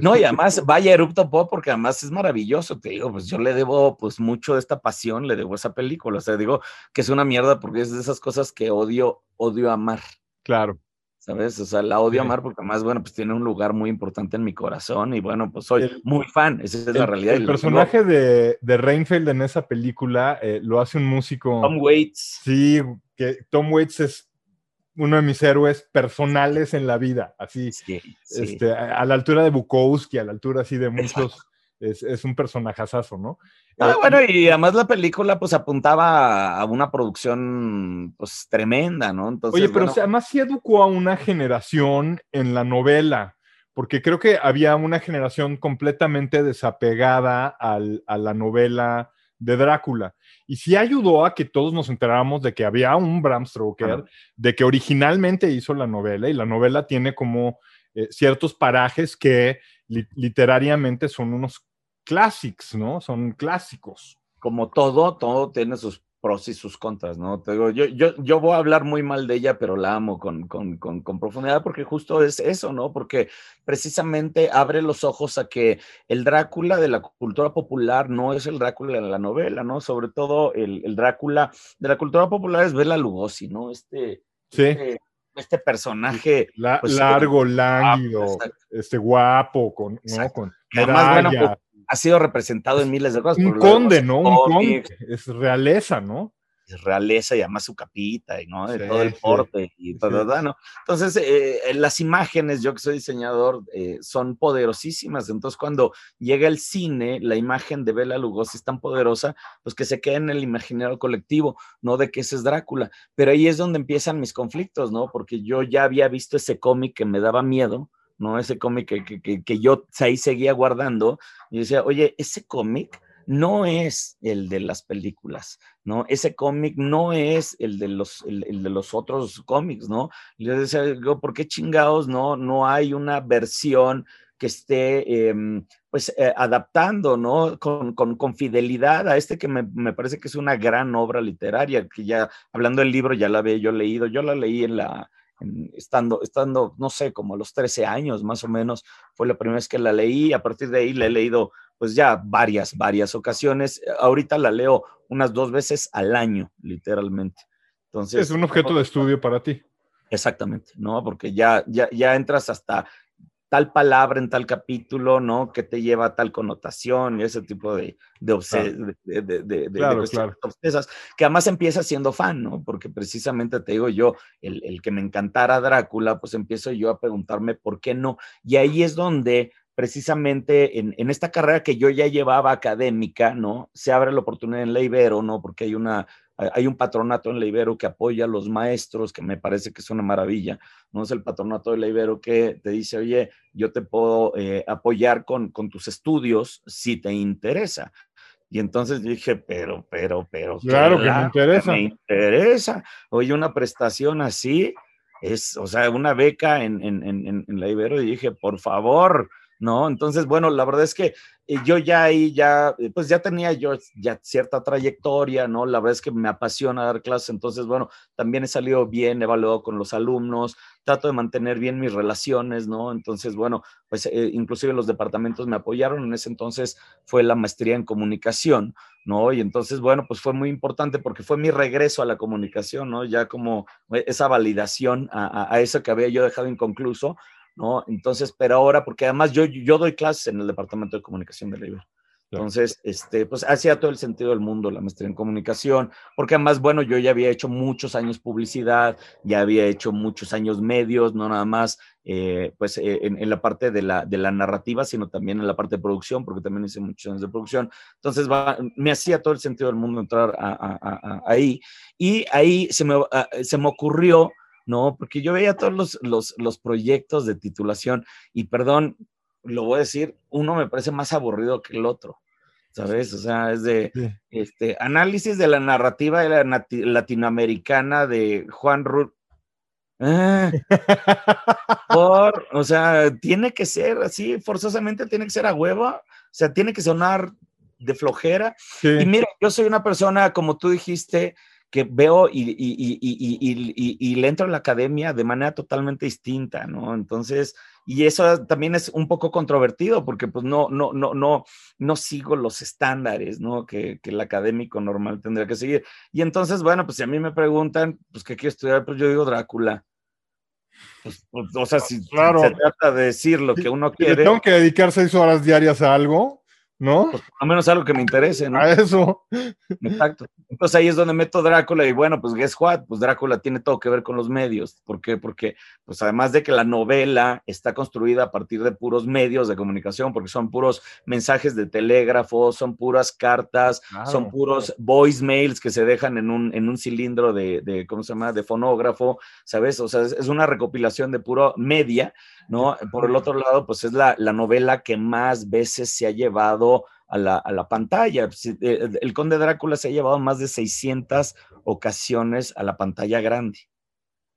no, y además, vaya Erupto Pop, porque además es maravilloso, te digo, pues yo le debo pues mucho de esta pasión, le debo esa película, o sea, digo que es una mierda porque es de esas cosas que odio, odio amar. Claro. ¿Sabes? O sea, la odio sí. amar porque además, bueno, pues tiene un lugar muy importante en mi corazón y bueno, pues soy el, muy fan, esa es el, la realidad. El personaje de, de Reinfeld en esa película eh, lo hace un músico. Tom Waits. Sí, que Tom Waits es uno de mis héroes personales en la vida, así, sí, sí. Este, a, a, la altura de Bukowski, a la altura así de muchos, es, es, un personajazazo, ¿no? Ah, bueno, y además la película pues apuntaba a una producción pues tremenda, ¿no? Entonces, Oye, pero bueno, además sí educó a una generación en la novela, porque creo que había una generación completamente desapegada al, a la novela de Drácula. Y sí ayudó a que todos nos enteráramos de que había un Bram Stoker, de que originalmente hizo la novela, y la novela tiene como eh, ciertos parajes que literariamente son unos clásicos, ¿no? Son clásicos. Como todo, todo tiene sus pros y sus contras, ¿no? Te digo, yo, yo, yo voy a hablar muy mal de ella, pero la amo con, con, con, con, profundidad porque justo es eso, ¿no? Porque precisamente abre los ojos a que el Drácula de la cultura popular no es el Drácula de la novela, ¿no? Sobre todo el, el Drácula de la cultura popular es Bela Lugosi, ¿no? Este, sí. este, este personaje pues, largo, lánguido, este guapo, con, ¿no? con Además, bueno, pues, ha sido representado en miles de cosas. Un conde, ¿no? Un conde. Es realeza, ¿no? Es realeza y además su capita y ¿no? De todo el porte y todo, ¿no? Entonces, eh, eh, las imágenes, yo que soy diseñador, eh, son poderosísimas. Entonces, cuando llega el cine, la imagen de Bela Lugosi es tan poderosa, pues que se queda en el imaginario colectivo, no de que ese es Drácula. Pero ahí es donde empiezan mis conflictos, ¿no? Porque yo ya había visto ese cómic que me daba miedo, ¿no? Ese cómic que, que, que, yo ahí seguía guardando y decía, oye, ese cómic no es el de las películas, ¿no? Ese cómic no es el de los, el, de los otros cómics, ¿no? Y yo decía, ¿por qué chingados no, no hay una versión que esté, em, pues, eh, adaptando, ¿no? Con, con, con, fidelidad a este que me, me, parece que es una gran obra literaria, que ya, hablando del libro, ya la había yo leído, yo la leí en la, estando, estando, no sé, como a los 13 años más o menos, fue la primera vez que la leí, a partir de ahí la he leído pues ya varias, varias ocasiones, ahorita la leo unas dos veces al año, literalmente. Entonces, es un objeto de estudio para ti. Exactamente, ¿no? Porque ya, ya, ya entras hasta tal palabra en tal capítulo, ¿no? Que te lleva a tal connotación y ese tipo de, de, claro. de, de, de, claro, claro. obsesas, que además empieza siendo fan, ¿no? Porque precisamente te digo yo, el, el, que me encantara Drácula, pues empiezo yo a preguntarme por qué no. Y ahí es donde precisamente en, en, esta carrera que yo ya llevaba académica, ¿no? Se abre la oportunidad en la Ibero, ¿no? Porque hay una hay un patronato en la Ibero que apoya a los maestros, que me parece que es una maravilla, ¿no? Es el patronato de la Ibero que te dice, oye, yo te puedo eh, apoyar con, con tus estudios si te interesa. Y entonces dije, pero, pero, pero. Claro que me interesa. Me interesa. Oye, una prestación así es, o sea, una beca en, en, en, en la Ibero. Y dije, por favor, ¿no? Entonces, bueno, la verdad es que eh, yo ya ahí, ya, eh, pues ya tenía yo ya cierta trayectoria, ¿no? La verdad es que me apasiona dar clases, entonces, bueno, también he salido bien evaluado con los alumnos, trato de mantener bien mis relaciones, ¿no? Entonces, bueno, pues eh, inclusive los departamentos me apoyaron, en ese entonces fue la maestría en comunicación, ¿no? Y entonces, bueno, pues fue muy importante porque fue mi regreso a la comunicación, ¿no? Ya como esa validación a, a eso que había yo dejado inconcluso, ¿no? Entonces, pero ahora, porque además yo, yo doy clases en el Departamento de Comunicación de la Entonces, este, pues hacía todo el sentido del mundo la maestría en comunicación, porque además, bueno, yo ya había hecho muchos años publicidad, ya había hecho muchos años medios, no nada más, eh, pues eh, en, en, la parte de la, de la narrativa, sino también en la parte de producción, porque también hice muchos años de producción. Entonces, va, me hacía todo el sentido del mundo entrar a, a, a, ahí. Y ahí se me, se me ocurrió ¿no? Porque yo veía todos los, los, los, proyectos de titulación y perdón, lo voy a decir, uno me parece más aburrido que el otro, ¿sabes? O sea, es de sí. este, análisis de la narrativa de la latinoamericana de Juan Ruth. Ah, [LAUGHS] por, o sea, tiene que ser así, forzosamente tiene que ser a huevo, o sea, tiene que sonar de flojera. Sí. Y mira, yo soy una persona, como tú dijiste, que veo y, y, y, y, le entro a la academia de manera totalmente distinta, ¿no? Entonces, y eso también es un poco controvertido porque pues no, no, no, no, no sigo los estándares, ¿no? Que, que el académico normal tendría que seguir. Y entonces, bueno, pues si a mí me preguntan, pues, ¿qué quiero estudiar? Pues yo digo Drácula. Pues, pues, o sea, si, claro. se trata de decir lo que uno si quiere. tengo que dedicar seis horas diarias a algo, ¿no? Pues por lo menos algo que me interese, ¿no? A eso. Exacto. Entonces ahí es donde meto Drácula y bueno, pues guess what? Pues Drácula tiene todo que ver con los medios. ¿Por qué? Porque pues además de que la novela está construida a partir de puros medios de comunicación, porque son puros mensajes de telégrafo, son puras cartas, son puros voicemails que se dejan en un, en un cilindro de, de, ¿cómo se llama? De fonógrafo, ¿sabes? O sea, es, es una recopilación de puro media, ¿no? Por el otro lado, pues es la, la novela que más veces se ha llevado a la, a la, pantalla. Eh, el Conde Drácula se ha llevado más de 600 ocasiones a la pantalla grande.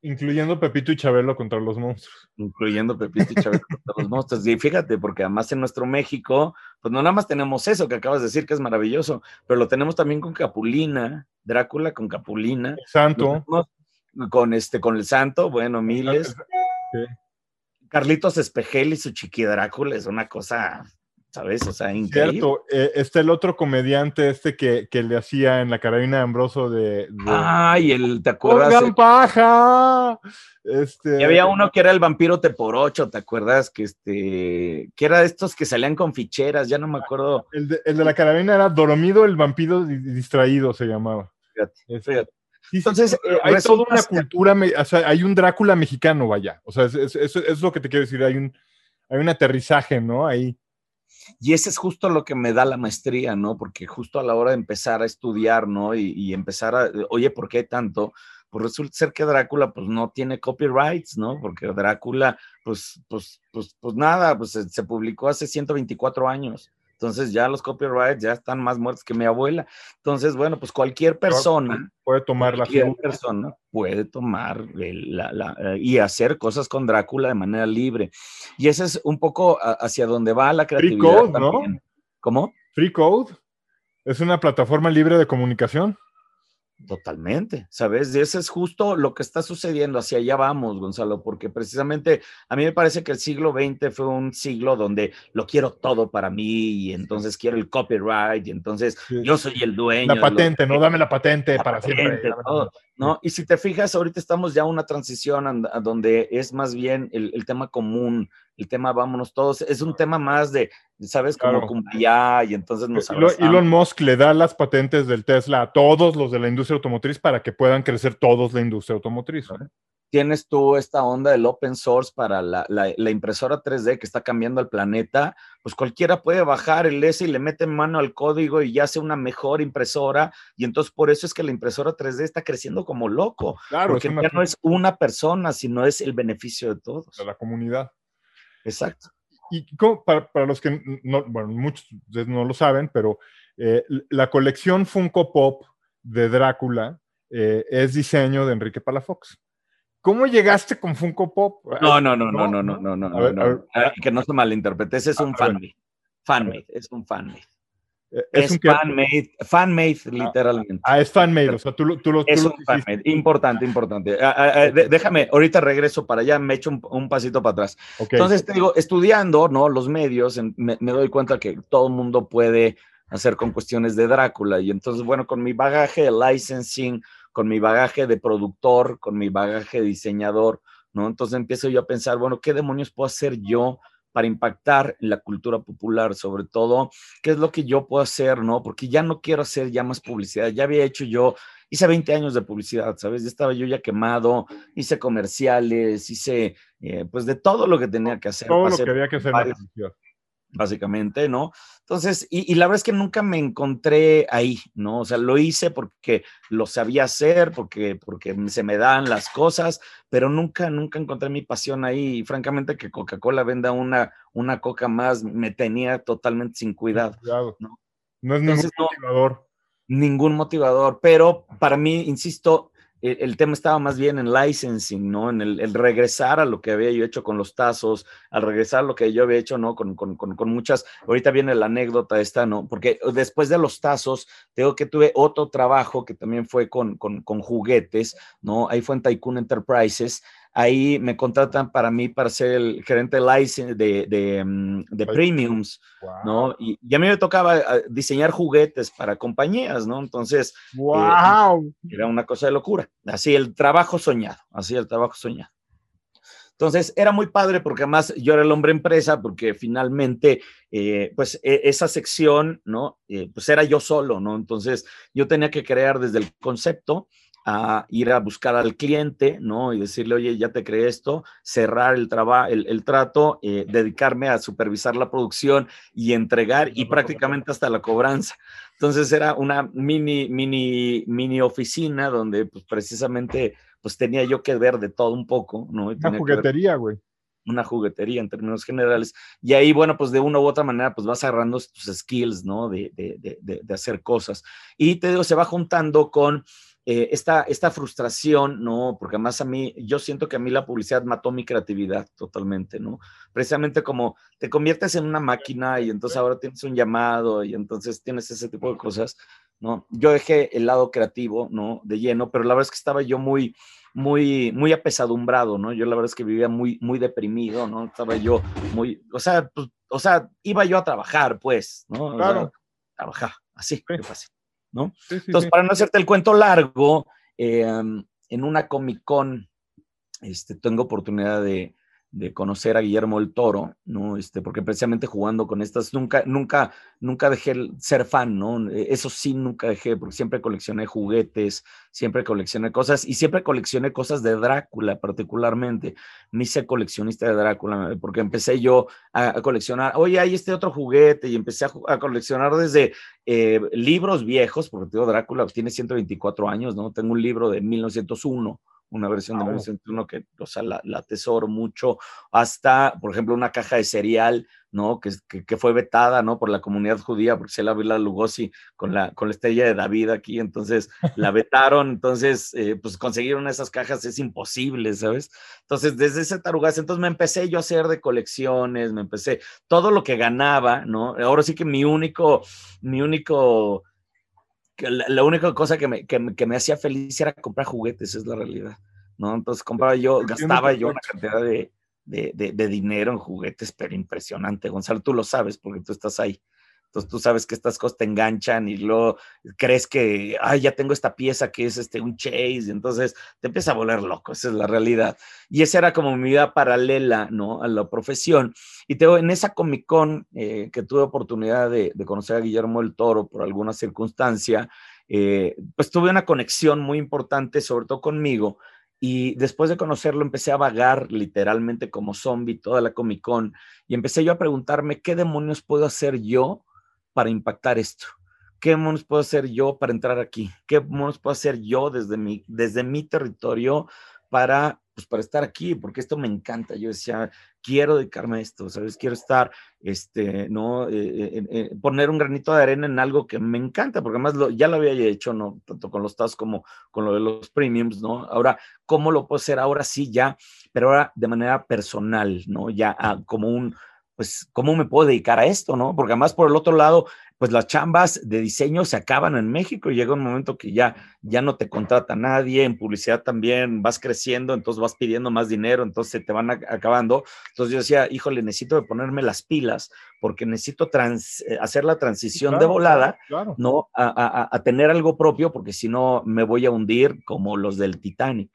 Incluyendo Pepito y Chabelo contra los monstruos. Incluyendo Pepito y Chabelo [LAUGHS] contra los monstruos. Y fíjate, porque además en nuestro México, pues no nada más tenemos eso que acabas de decir, que es maravilloso, pero lo tenemos también con Capulina, Drácula con Capulina. El santo. Con, este, con el santo, bueno, miles. Sí. Carlitos Espejel y su chiqui Drácula es una cosa ¿sabes? O sea, increíble. Cierto, eh, está el otro comediante este que, que, le hacía en la carabina de Ambroso de... de... Ay, el, ¿te acuerdas? ¡Oigan, paja! Este... Y había uno que era el vampiro Teporocho, ¿te acuerdas? Que este, que era de estos que salían con ficheras, ya no me acuerdo. El de, el de la carabina era Dormido el vampiro distraído, se llamaba. Fíjate, Este, fíjate. Sí, Entonces, pero eh, hay toda una cultura, o sea, hay un Drácula mexicano, vaya. O sea, es- es- eso es, lo que te quiero decir, hay un, hay un aterrizaje, ¿no? Ahí. Y ese es justo lo que me da la maestría, ¿no? Porque justo a la hora de empezar a estudiar, ¿no? Y, empezar a, oye, ¿por qué tanto? Pues resulta ser que Drácula, pues no tiene copyrights, ¿no? Porque Drácula, pues, pues, pues, pues nada, pues se publicó hace 124 años. Entonces ya los copyrights ya están más muertos que mi abuela. Entonces, bueno, pues cualquier persona, Puede tomar la cualquier figura. persona puede tomar el- la- la- y hacer cosas con Drácula de manera libre. Y ese es un poco hacia donde va la Free creatividad code, ¿no? también. ¿Cómo? Free Code es una plataforma libre de comunicación. Totalmente, ¿sabes? Y ese es justo lo que está sucediendo, hacia allá vamos, Gonzalo, porque precisamente a mí me parece que el siglo XX fue un siglo donde lo quiero todo para mí y entonces quiero el copyright y entonces yo soy el dueño. La lo patente, ¿no? Dame la patente la para siempre. patente. ¿No? Y si te fijas, ahorita estamos ya en una transición a donde es más bien el, el tema común, el tema vámonos todos, es un tema más de, ¿sabes? Como Claro. cumbaya y entonces nos Elon, abrazamos. Elon Musk le da las patentes del Tesla a todos los de la industria automotriz para que puedan crecer todos la industria automotriz. ¿no? Tienes tú esta onda del open source para la, la- la impresora 3D que está cambiando el planeta, pues cualquiera puede bajar el S y le mete mano al código y ya hace una mejor impresora. Y entonces por eso es que la impresora 3D está creciendo como loco, Claro, porque ya no es una persona, sino es el beneficio de todos. de la comunidad. Exacto. Y cómo- para, para los que no, bueno, muchos no lo saben, pero eh, la colección Funko Pop de Drácula eh, es diseño de Enrique Palafox. ¿Cómo llegaste con Funko Pop? No, no, no, no, no, no, no, no, ver, no, a ver. Ah, Que no se malinterprete, ese es A un fanmade. Fanmade, es un fanmade. Eh, Es, un que- fanmade, fanmade literalmente. Ah, es fanmade, o sea, tú, lo- tú, lo- Es un fanmade, importante, importante. Ah, ah, ah, déjame, ahorita regreso para allá, me echo un, un pasito para atrás. Entonces, te digo, estudiando, ¿no? Los medios, me, me doy cuenta que todo el mundo puede hacer con cuestiones de Drácula. Y entonces, bueno, con mi bagaje de licensing, con mi bagaje de productor, con mi bagaje de diseñador, ¿no? Entonces empiezo yo a pensar, bueno, ¿qué demonios puedo hacer yo para impactar en la cultura popular? Sobre todo, ¿qué es lo que yo puedo hacer, ¿no? Porque ya no quiero hacer ya más publicidad. Ya había hecho yo, hice 20 años de publicidad, ¿sabes? Ya estaba yo ya quemado, hice comerciales, hice, eh, pues, de todo lo que tenía que hacer. todo lo que había que hacer varios-. Básicamente, ¿no? Entonces, y, y la verdad es que nunca me encontré ahí, ¿no? O sea, lo hice porque lo sabía hacer, porque, porque se me dan las cosas, pero nunca, nunca encontré mi pasión ahí. Y francamente, que Coca-Cola venda una, una coca más me tenía totalmente sin cuidado. Cuidado. No. No es ningún Entonces, no. motivador. Ningún motivador, pero para mí, insisto, el, el tema estaba más bien en licensing, ¿no? En el, regresar a lo que había yo hecho con los tazos, al regresar a lo que yo había hecho, ¿no? Con, con, con, con muchas, ahorita viene la anécdota esta, ¿no? Porque después de los tazos, tengo que tuve otro trabajo que también fue con juguetes, ¿no? Ahí fue en Tycoon Enterprises. Ahí me contratan para mí para ser el gerente de de, de, mm, de premiums, Wow. ¿no? Y, y a mí me tocaba ah, diseñar juguetes para compañías, ¿no? Entonces, ¡Wow! era una cosa de locura. Así el trabajo soñado, así el trabajo soñado. Entonces era muy padre porque además yo era el hombre empresa porque finalmente eh, pues e, esa sección, ¿no? Eh, pues era yo solo, ¿no? Entonces yo tenía que crear desde el concepto a ir a buscar al cliente, ¿no? Y decirle, oye, ya te creé esto, cerrar el, trabajo, el, trato, eh, dedicarme a supervisar la producción y entregar y prácticamente hasta la cobranza. Entonces era una mini, mini, mini oficina donde pues precisamente pues tenía yo que ver de todo un poco, ¿no? una juguetería, güey. Una juguetería en términos generales. Y ahí, bueno, pues de una u otra manera, pues vas agarrando tus skills, ¿no? De, de, de, de hacer cosas. Y te digo, se va juntando con eh, esta, esta frustración, ¿no? Porque además a mí, yo siento que a mí la publicidad mató mi creatividad totalmente, ¿no? Precisamente como te conviertes en una máquina y entonces ahora tienes un llamado y entonces tienes ese tipo de cosas, ¿no? Yo dejé el lado creativo, ¿no? De lleno, pero la verdad es que estaba yo muy, muy, muy apesadumbrado, ¿no? Yo la verdad es que vivía muy, muy deprimido, ¿no? Estaba yo muy, o sea, pues, o sea, iba yo a trabajar, pues, ¿no? Claro. trabajar, así, qué fácil. Entonces, para no hacerte el cuento largo, em, en una Comic Con este, tengo oportunidad de, de conocer a Guillermo el Toro, ¿no? Este, porque precisamente jugando con estas, nunca, nunca, nunca dejé ser fan, ¿no? E, eso sí, nunca dejé, porque siempre coleccioné juguetes, siempre coleccioné cosas y siempre coleccioné cosas de Drácula particularmente. Me hice coleccionista de Drácula, porque empecé yo a, coleccionar, oye, hay este otro juguete y empecé a, coleccionar desde eh, libros viejos, porque Drácula tiene 124 años, ¿no? Tengo un libro de 1901 una versión de 1901 que, o sea, la, la, atesoro mucho, hasta, por ejemplo, una caja de cereal, ¿no? Que, que, fue vetada, ¿no? Por la comunidad judía, porque se la la Lugosi con la, con la estrella de David aquí, entonces la [LAUGHS] vetaron, entonces, eh, pues conseguir esas cajas es imposible, ¿sabes? Entonces, desde ese tarugas, entonces me empecé yo a hacer de colecciones, me empecé, todo lo que ganaba, ¿no? Ahora sí que mi único, mi único que la, única cosa que me, que, me hacía feliz era comprar juguetes, es la realidad, ¿no? Entonces compraba yo, gastaba yo una cantidad de, de, de, dinero en juguetes, pero impresionante. Gonzalo, tú lo sabes porque tú estás ahí. Tú sabes que estas cosas te enganchan y luego crees que, ay, ya tengo esta pieza que es este, un chase, y entonces te empieza a volver loco, esa es la realidad. Y esa era como mi vida paralela, ¿no? A la profesión. Y te en esa Comic Con eh, que tuve oportunidad de, conocer a Guillermo el Toro por alguna circunstancia, eh, pues tuve una conexión muy importante, sobre todo conmigo, y después de conocerlo empecé a vagar literalmente como zombie toda la Comic Con y empecé yo a preguntarme qué demonios puedo hacer yo para impactar esto? ¿Qué monos puedo hacer yo para entrar aquí? ¿Qué monos puedo hacer yo desde mi, desde mi territorio para, pues, para estar aquí? Porque esto me encanta. Yo decía, quiero dedicarme a esto, ¿sabes? Quiero estar, este, ¿no? Eh, eh, eh, poner un granito de arena en algo que me encanta, porque además ya lo había hecho, ¿no? Tanto con los TAS como con lo de los premiums, ¿no? Ahora, ¿cómo lo puedo hacer? Ahora sí, ya, pero ahora de manera personal, ¿no? Ya ah, como un pues, ¿cómo me puedo dedicar a esto, no? Porque además, por el otro lado, pues las chambas de diseño se acaban en México y llega un momento que ya, ya no te contrata nadie, en publicidad también vas creciendo, entonces vas pidiendo más dinero, entonces se te van acabando. Entonces yo decía, híjole, necesito de ponerme las pilas porque necesito eh, hacer la transición de volada, ¿no? A, a tener algo propio, porque si no me voy a hundir como los del Titanic.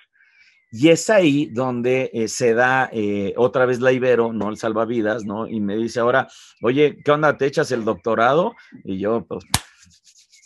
Y es ahí donde eh, se da eh, otra vez la Ibero, ¿no? El salvavidas, ¿no? Y me dice ahora, oye, ¿qué onda? ¿Te echas el doctorado? Y yo, pues,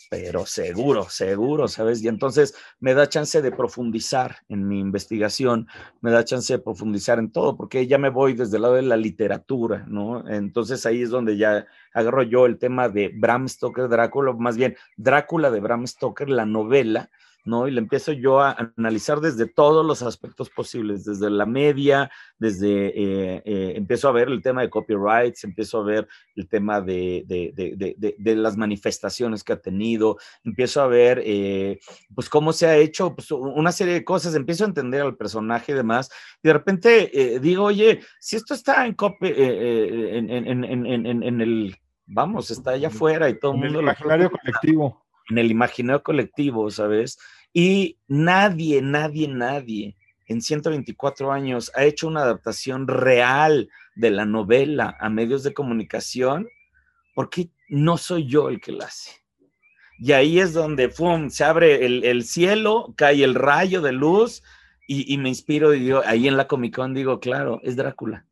pero seguro, seguro, ¿sabes? Y entonces me da chance de profundizar en mi investigación, me da chance de profundizar en todo, porque ya me voy desde el lado de la literatura, ¿no? Entonces ahí es donde ya agarro yo el tema de Bram Stoker, Drácula, más bien Drácula de Bram Stoker, la novela, ¿no? Y le empiezo yo a analizar desde todos los aspectos posibles, desde la media, desde, eh, eh, empiezo a ver el tema de copyrights, empiezo a ver el tema de, de, las manifestaciones que ha tenido, empiezo a ver, eh, pues, cómo se ha hecho pues, una serie de cosas, empiezo a entender al personaje y demás, y de repente digo, oye, si esto está en, en, en, en, el, vamos, está allá afuera y todo el mundo... El imaginario colectivo en el imaginario colectivo, ¿sabes? Y nadie, nadie, nadie en 124 años ha hecho una adaptación real de la novela a medios de comunicación, porque no soy yo el que la hace. Y ahí es donde se abre el, el cielo, cae el rayo de luz y, me inspiro y digo, ahí en la Comic Con digo, claro, es Drácula,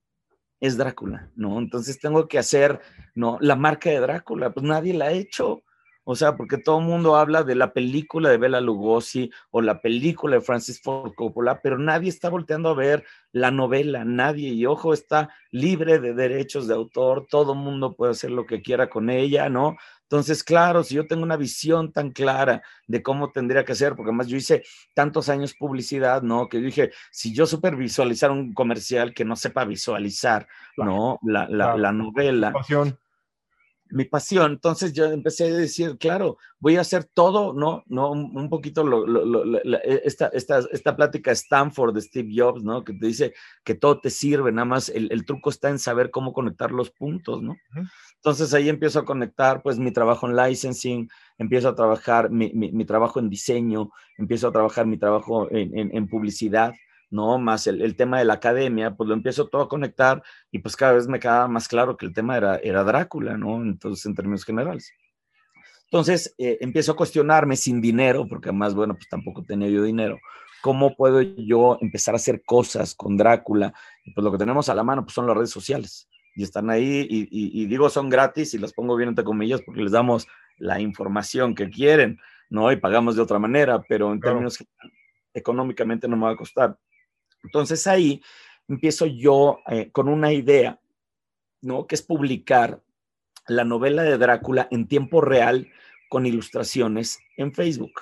es Drácula, ¿no? Entonces tengo que hacer, ¿no? La marca de Drácula, pues nadie la ha hecho. O sea, porque todo el mundo habla de la película de Bela Lugosi o la película de Francis Ford Coppola, pero nadie está volteando a ver la novela, nadie. Y ojo, está libre de derechos de autor, todo el mundo puede hacer lo que quiera con ella, ¿no? Entonces, claro, si yo tengo una visión tan clara de cómo tendría que ser, porque además yo hice tantos años publicidad, ¿no? Que dije, si yo super visualizar un comercial que no sepa visualizar, ¿no? La, la, la novela mi pasión. Entonces yo empecé a decir, claro, voy a hacer todo, ¿no? ¿No? Un, poquito e, esta, esta, esta plática Stanford de Steve Jobs, ¿no? Que te dice que todo te sirve, nada más el, truco está en saber cómo conectar los puntos, ¿no? Entonces ahí empiezo a conectar pues mi trabajo en licensing, empiezo a trabajar mi, mi, trabajo en diseño, empiezo a trabajar mi trabajo en, en, en publicidad, ¿no? Más el, tema de la academia, pues lo empiezo todo a conectar y pues cada vez me quedaba más claro que el tema era, era Drácula, ¿no? Entonces, en términos generales. Entonces, eh, empiezo a cuestionarme sin dinero, porque además, bueno, pues tampoco tenía yo dinero. ¿Cómo puedo yo empezar a hacer cosas con Drácula? Y pues lo que tenemos a la mano pues son las redes sociales. Y están ahí, y, digo son gratis y las pongo bien entre comillas porque les damos la información que quieren, ¿no? Y pagamos de otra manera, pero en términos económicamente no me va a costar. Entonces ahí empiezo yo eh, con una idea, ¿no? Que es publicar la novela de Drácula en tiempo real con ilustraciones en Facebook.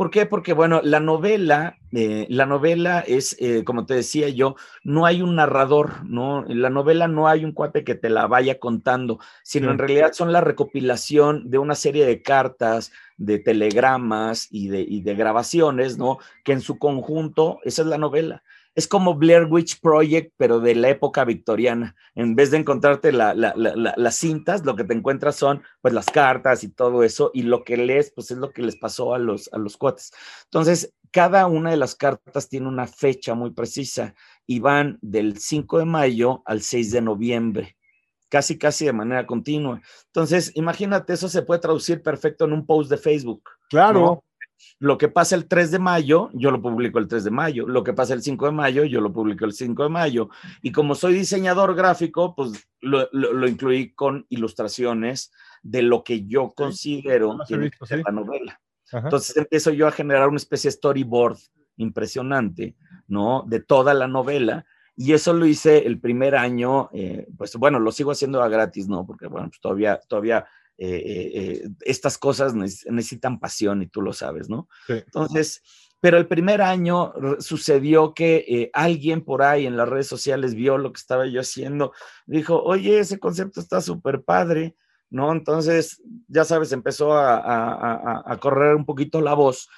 ¿Por qué? Porque, bueno, la novela, eh, la novela es, eh, como te decía yo, no hay un narrador, ¿no? En la novela no hay un cuate que te la vaya contando, sino en realidad son la recopilación de una serie de cartas, de telegramas y de, y de grabaciones, ¿no? Que en su conjunto, esa es la novela es como Blair Witch Project, pero de la época victoriana. En vez de encontrarte las cintas, lo que te encuentras son pues las cartas y todo eso, y lo que lees, pues es lo que les pasó a los, a los cuates. Entonces, cada una de las cartas tiene una fecha muy precisa y van del 5 de mayo al 6 de noviembre casi, casi de manera continua. Entonces, imagínate, eso se puede traducir perfecto en un post de Facebook. Claro. Lo que pasa el 3 de mayo, yo lo publico el 3 de mayo. Lo que pasa el 5 de mayo, yo lo publico el 5 de mayo. Y como soy diseñador gráfico, pues lo, lo, incluí con ilustraciones de lo que yo considero la novela. Entonces empiezo yo a generar una especie de storyboard impresionante, ¿no? De toda la novela. Y eso lo hice el primer año, eh, pues bueno, lo sigo haciendo a gratis, ¿no? Porque bueno, pues todavía, todavía eh, eh, eh, estas cosas necesitan pasión y tú lo sabes, ¿no? Entonces, pero el primer año sucedió que alguien por ahí en las redes sociales vio lo que estaba yo haciendo, dijo, oye, ese concepto está súper padre, ¿no? Entonces, ya sabes, empezó a, correr un poquito la voz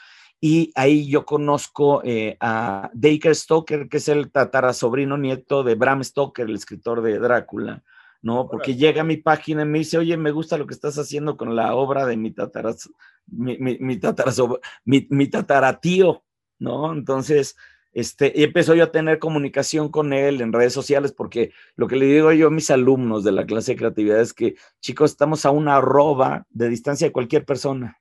y ahí yo conozco a Dacre Stoker, que es el tatarasobrino nieto de Bram Stoker, el escritor de Drácula. ¿No? Porque llega a mi página y me dice, oye, me gusta lo que estás haciendo con la obra de mi tataraz, mi, mi, mi, mi, mi tataratío, ¿no? Entonces, este, y empezó yo a tener comunicación con él en redes sociales, porque lo que le digo yo a mis alumnos de la clase de creatividad es que, chicos, estamos a una arroba de distancia de cualquier persona.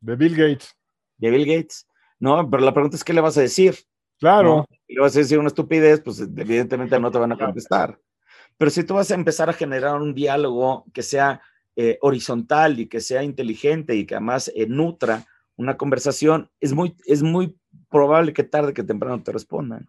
De Bill Gates. De Bill Gates, ¿no? Pero la pregunta es, ¿qué le vas a decir? Claro. le vas a decir una estupidez, pues evidentemente no te van a contestar. Pero si tú vas a empezar a generar un diálogo que sea eh, horizontal y que sea inteligente y que además eh, nutra una conversación, es muy, es muy probable que tarde que temprano te respondan.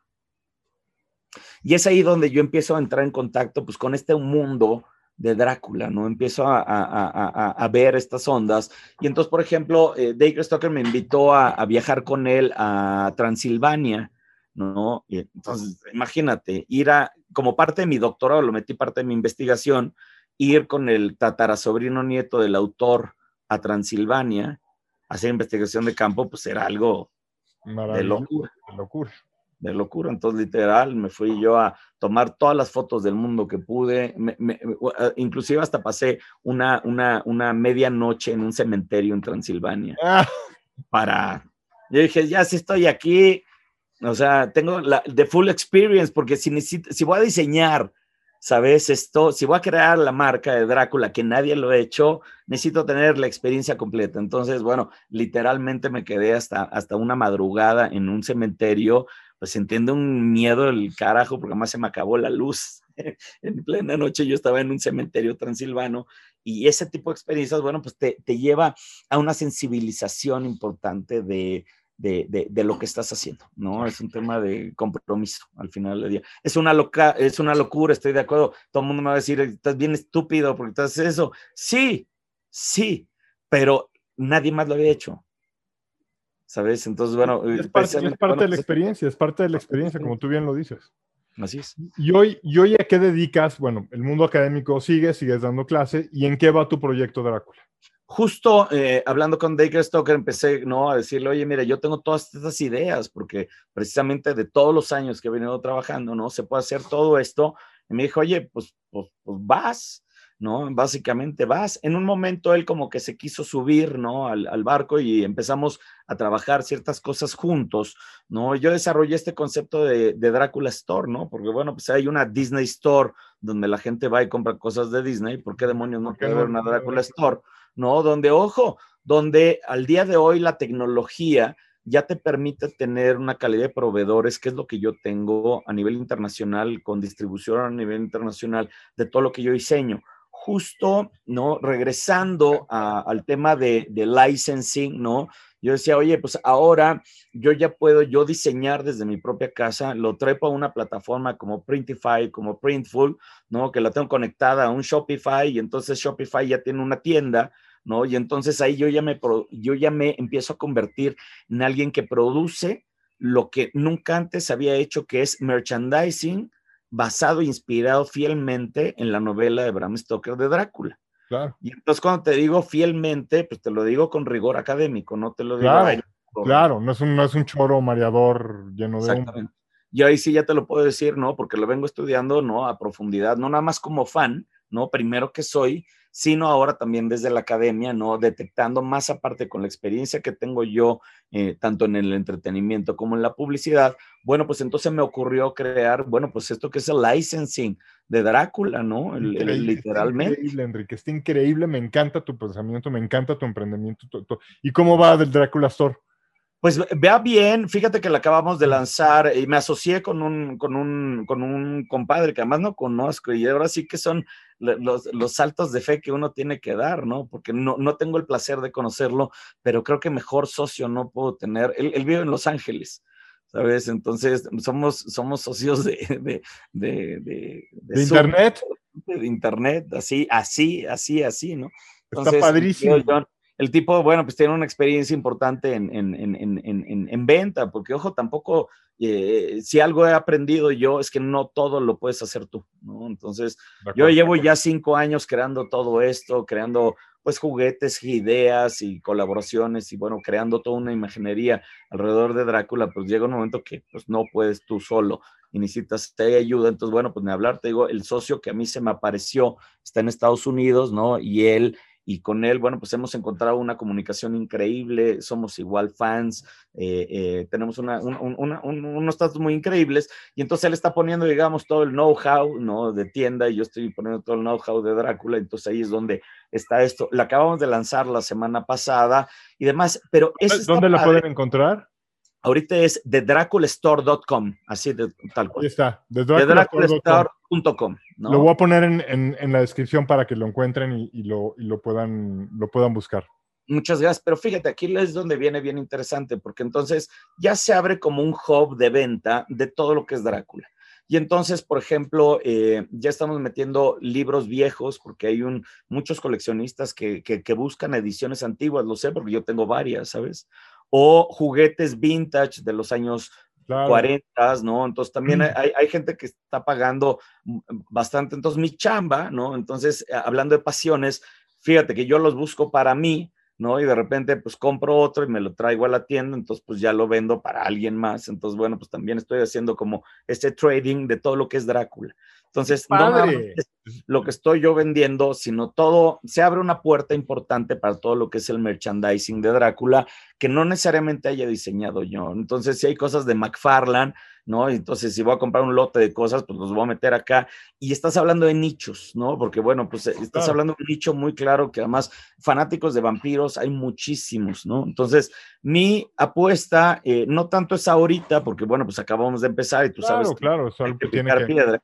Y es ahí donde yo empiezo a entrar en contacto pues, con este mundo de Drácula, ¿no? Empiezo a, a, ver estas ondas. Y entonces, por ejemplo, eh, Dacre Stoker me invitó a, viajar con él a Transilvania, ¿no? Y entonces, imagínate, ir a, como parte de mi doctorado, lo metí parte de mi investigación, ir con el tatarasobrino nieto del autor a Transilvania, a hacer investigación de campo, pues era algo de locura. De locura. De locura. Entonces, literal, me fui yo a tomar todas las fotos del mundo que pude. inclusive hasta pasé una, una, una medianoche en un cementerio en Transilvania. Ah. Para. Yo dije, ya si estoy aquí, o sea, tengo la de full experience porque si, si voy a diseñar ¿sabes? Esto, si voy a crear la marca de Drácula, que nadie lo ha hecho, necesito tener la experiencia completa. Entonces, bueno, literalmente me quedé hasta, hasta una madrugada en un cementerio, pues entiendo un miedo el carajo, porque además se me acabó la luz. [LAUGHS] en plena noche yo estaba en un cementerio transilvano y ese tipo de experiencias, bueno, pues te, te lleva a una sensibilización importante de, de, lo que estás haciendo, ¿no? Es un tema de compromiso al final del día. Es una, loca, es una locura, estoy de acuerdo. Todo el mundo me va a decir, estás bien estúpido porque estás eso. Sí, sí, pero nadie más lo había hecho. ¿Sabes? Entonces, bueno. Es parte, de la pues, experiencia, es parte de la experiencia, como tú bien lo dices. Así es. Y hoy, y hoy a qué dedicas? Bueno, el mundo académico sigue, sigues dando clase. ¿Y en qué va tu proyecto Drácula? Justo eh, hablando con Dacre Stoker, empecé ¿no? a decirle, oye, mira, yo tengo todas estas ideas, porque precisamente de todos los años que he venido trabajando, ¿no? Se puede hacer todo esto. Y me dijo, oye, pues, pues, pues vas, ¿no? Básicamente vas. En un momento él como que se quiso subir, ¿no? Al, al, barco y empezamos a trabajar ciertas cosas juntos, ¿no? Yo desarrollé este concepto de, de, Drácula Store, ¿no? Porque bueno, pues hay una Disney Store donde la gente va y compra cosas de Disney. ¿Por qué demonios no puede haber una Drácula Store? ¿No? Donde, ojo, donde al día de hoy la tecnología ya te permite tener una calidad de proveedores, que es lo que yo tengo a nivel internacional, con distribución a nivel internacional de todo lo que yo diseño. Justo, ¿no? Regresando al tema de, de licensing, ¿no? Yo decía, oye, pues ahora yo ya puedo yo diseñar desde mi propia casa, lo trepo a una plataforma como Printify, como Printful, ¿no? Que la tengo conectada a un Shopify y entonces Shopify ya tiene una tienda, ¿no? Y entonces ahí yo ya me, yo ya me empiezo a convertir en alguien que produce lo que nunca antes había hecho, que es merchandising basado, inspirado fielmente en la novela de Bram Stoker de Drácula. Y entonces cuando te digo fielmente, pues te lo digo con rigor académico, no te lo digo. Claro, claro no, es un, no es un choro mareador lleno de... Exactamente. Y ahí sí ya te lo puedo decir, ¿no? Porque lo vengo estudiando, ¿no? A profundidad, no nada más como fan, ¿no? Primero que soy, sino ahora también desde la academia, ¿no? Detectando más aparte con la experiencia que tengo yo, eh, tanto en el entretenimiento como en la publicidad, bueno, pues entonces me ocurrió crear, bueno, pues esto que es el licensing de Drácula, ¿no? literalmente. increíble, Enrique, está increíble, me encanta tu pensamiento, me encanta tu emprendimiento. ¿Y cómo va del Drácula Store? Pues vea bien, fíjate que la acabamos de lanzar y me asocié con un, con un, con un compadre que además no conozco y ahora sí que son los, los, saltos de fe que uno tiene que dar, ¿no? Porque no, no tengo el placer de conocerlo, pero creo que mejor socio no puedo tener. Él, él vive en Los Ángeles. ¿Sabes? Entonces, somos, somos socios de, de, de, de, Internet. De Internet, así, así, así, así, ¿no? Está padrísimo el tipo, bueno, pues tiene una experiencia importante en, en, en, en venta, porque ojo, tampoco, eh, si algo he aprendido yo es que no todo lo puedes hacer tú, ¿no? Entonces, yo llevo ya cinco años creando todo esto, creando pues juguetes, ideas y colaboraciones y bueno, creando toda una imaginería alrededor de Drácula, pues llega un momento que pues no puedes tú solo y necesitas ayuda, entonces bueno, pues ni hablar, te digo, el socio que a mí se me apareció está en Estados Unidos, ¿no? Y él y con él, bueno, pues hemos encontrado una comunicación increíble, somos igual fans, eh, eh, tenemos una, unos datos muy increíbles y entonces él está poniendo, digamos, todo el know-how, ¿no? De tienda y yo estoy poniendo todo el know-how de Drácula, entonces ahí es donde está esto. La acabamos de lanzar la semana pasada y demás, pero... Es ¿Dónde la pueden encontrar? Ahorita es de draculastore.com, así de tal cual. Ahí está, de draculastore.com. Lo voy a poner en, en, la descripción para que lo encuentren y, y, lo, y, lo, puedan, lo puedan buscar. Muchas gracias, pero fíjate, aquí es donde viene bien interesante, porque entonces ya se abre como un hub de venta de todo lo que es Drácula. Y entonces, por ejemplo, eh, ya estamos metiendo libros viejos, porque hay un, muchos coleccionistas que, que, que buscan ediciones antiguas, lo sé, porque yo tengo varias, ¿sabes? O juguetes vintage de los años 40, ¿no? Entonces también mm. hay, hay, gente que está pagando bastante. Entonces mi chamba, ¿no? Entonces, eh, hablando de pasiones, fíjate que yo los busco para mí, ¿no? Y de repente pues compro otro y me lo traigo a la tienda, entonces pues ya lo vendo para alguien más. Entonces, bueno, pues también estoy haciendo como este trading de todo lo que es Drácula. Entonces, no lo que estoy yo vendiendo, sino todo, se abre una puerta importante para todo lo que es el merchandising de Drácula, que no necesariamente haya diseñado yo. Entonces, si hay cosas de McFarlane, ¿no? Entonces, si voy a comprar un lote de cosas, pues los voy a meter acá. Y estás hablando de nichos, ¿no? Porque, bueno, pues eh, estás hablando de un nicho muy claro que además fanáticos de vampiros hay muchísimos, ¿no? Entonces, mi apuesta eh, no tanto es ahorita, porque, bueno, pues acabamos de empezar y tú sabes. Claro, claro, que tiene que... piedra.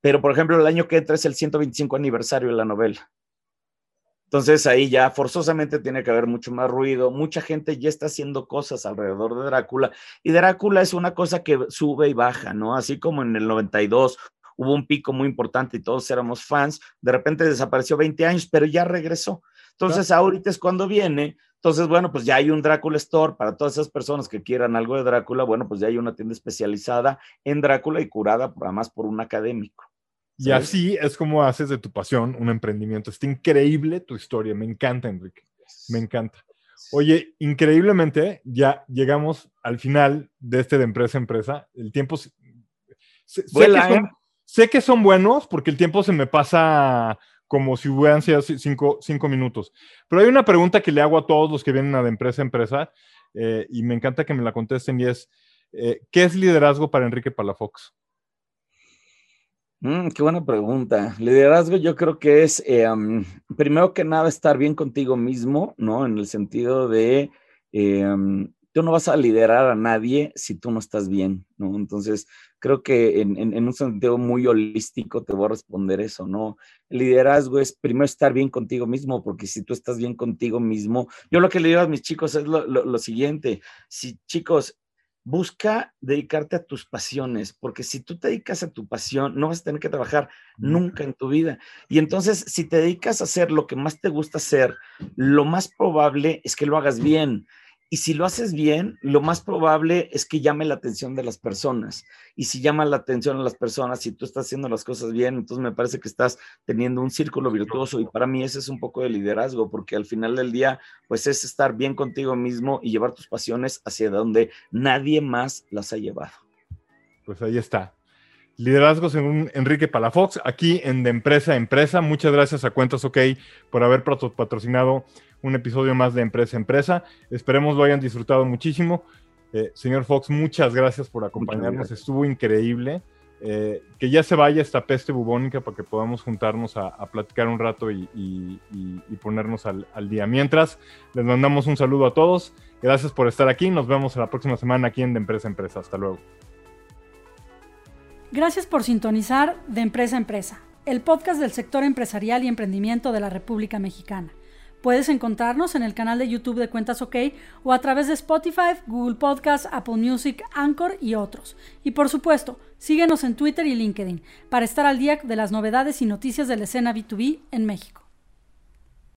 Pero, por ejemplo, el año que entra es el 125 aniversario de la novela. Entonces ahí ya forzosamente tiene que haber mucho más ruido, mucha gente ya está haciendo cosas alrededor de Drácula y Drácula es una cosa que sube y baja, ¿no? Así como en el 92 hubo un pico muy importante y todos éramos fans, de repente desapareció 20 años, pero ya regresó. Entonces ahorita es cuando viene, entonces bueno, pues ya hay un Drácula Store para todas esas personas que quieran algo de Drácula, bueno, pues ya hay una tienda especializada en Drácula y curada además por un académico. Y así es como haces de tu pasión un emprendimiento. Está increíble tu historia. Me encanta, Enrique. Me encanta. Oye, increíblemente ya llegamos al final de este de empresa a empresa. El tiempo... Sé, ¿eh? sé, que son, buenos porque el tiempo se me pasa como si hubieran sido cinco, minutos. Pero hay una pregunta que le hago a todos los que vienen a de empresa a empresa eh, y me encanta que me la contesten y es, eh, ¿qué es liderazgo para Enrique Palafox? Mm, qué buena pregunta. Liderazgo yo creo que es, eh, primero que nada, estar bien contigo mismo, ¿no? En el sentido de, tú no vas a liderar a nadie si tú no estás bien, ¿no? Entonces, creo que en, un sentido muy holístico te voy a responder eso, ¿no? El liderazgo es primero estar bien contigo mismo, porque si tú estás bien contigo mismo, yo lo que le digo a mis chicos es lo, lo siguiente, si chicos, busca dedicarte a tus pasiones, porque si tú te dedicas a tu pasión, no vas a tener que trabajar nunca en tu vida. Y entonces, si te dedicas a hacer lo que más te gusta hacer, lo más probable es que lo hagas bien. Y si lo haces bien, lo más probable es que llame la atención de las personas. Y si llama la atención a las personas, si tú estás haciendo las cosas bien, entonces me parece que estás teniendo un círculo virtuoso. Y para mí ese es un poco de liderazgo, porque al final del día, pues es estar bien contigo mismo y llevar tus pasiones hacia donde nadie más las ha llevado. Pues ahí está. Liderazgo según Enrique Palafox, aquí en De Empresa a Empresa. Muchas gracias a Cuentas OK por haber patrocinado un episodio más de Empresa Empresa. Esperemos lo hayan disfrutado muchísimo. Eh, señor Fox, muchas gracias por acompañarnos. Estuvo increíble. Eh, que ya se vaya esta peste bubónica para que podamos juntarnos a, platicar un rato y, ponernos al, al, día. Mientras, les mandamos un saludo a todos. Gracias por estar aquí. Nos vemos la próxima semana aquí en De Empresa Empresa. Hasta luego. Gracias por sintonizar De Empresa Empresa, el podcast del sector empresarial y emprendimiento de la República Mexicana. Puedes encontrarnos en el canal de YouTube de Cuentas OK o a través de Spotify, Google Podcasts, Apple Music, Anchor y otros. Y por supuesto, síguenos en Twitter y LinkedIn para estar al día de las novedades y noticias de la escena B2B en México.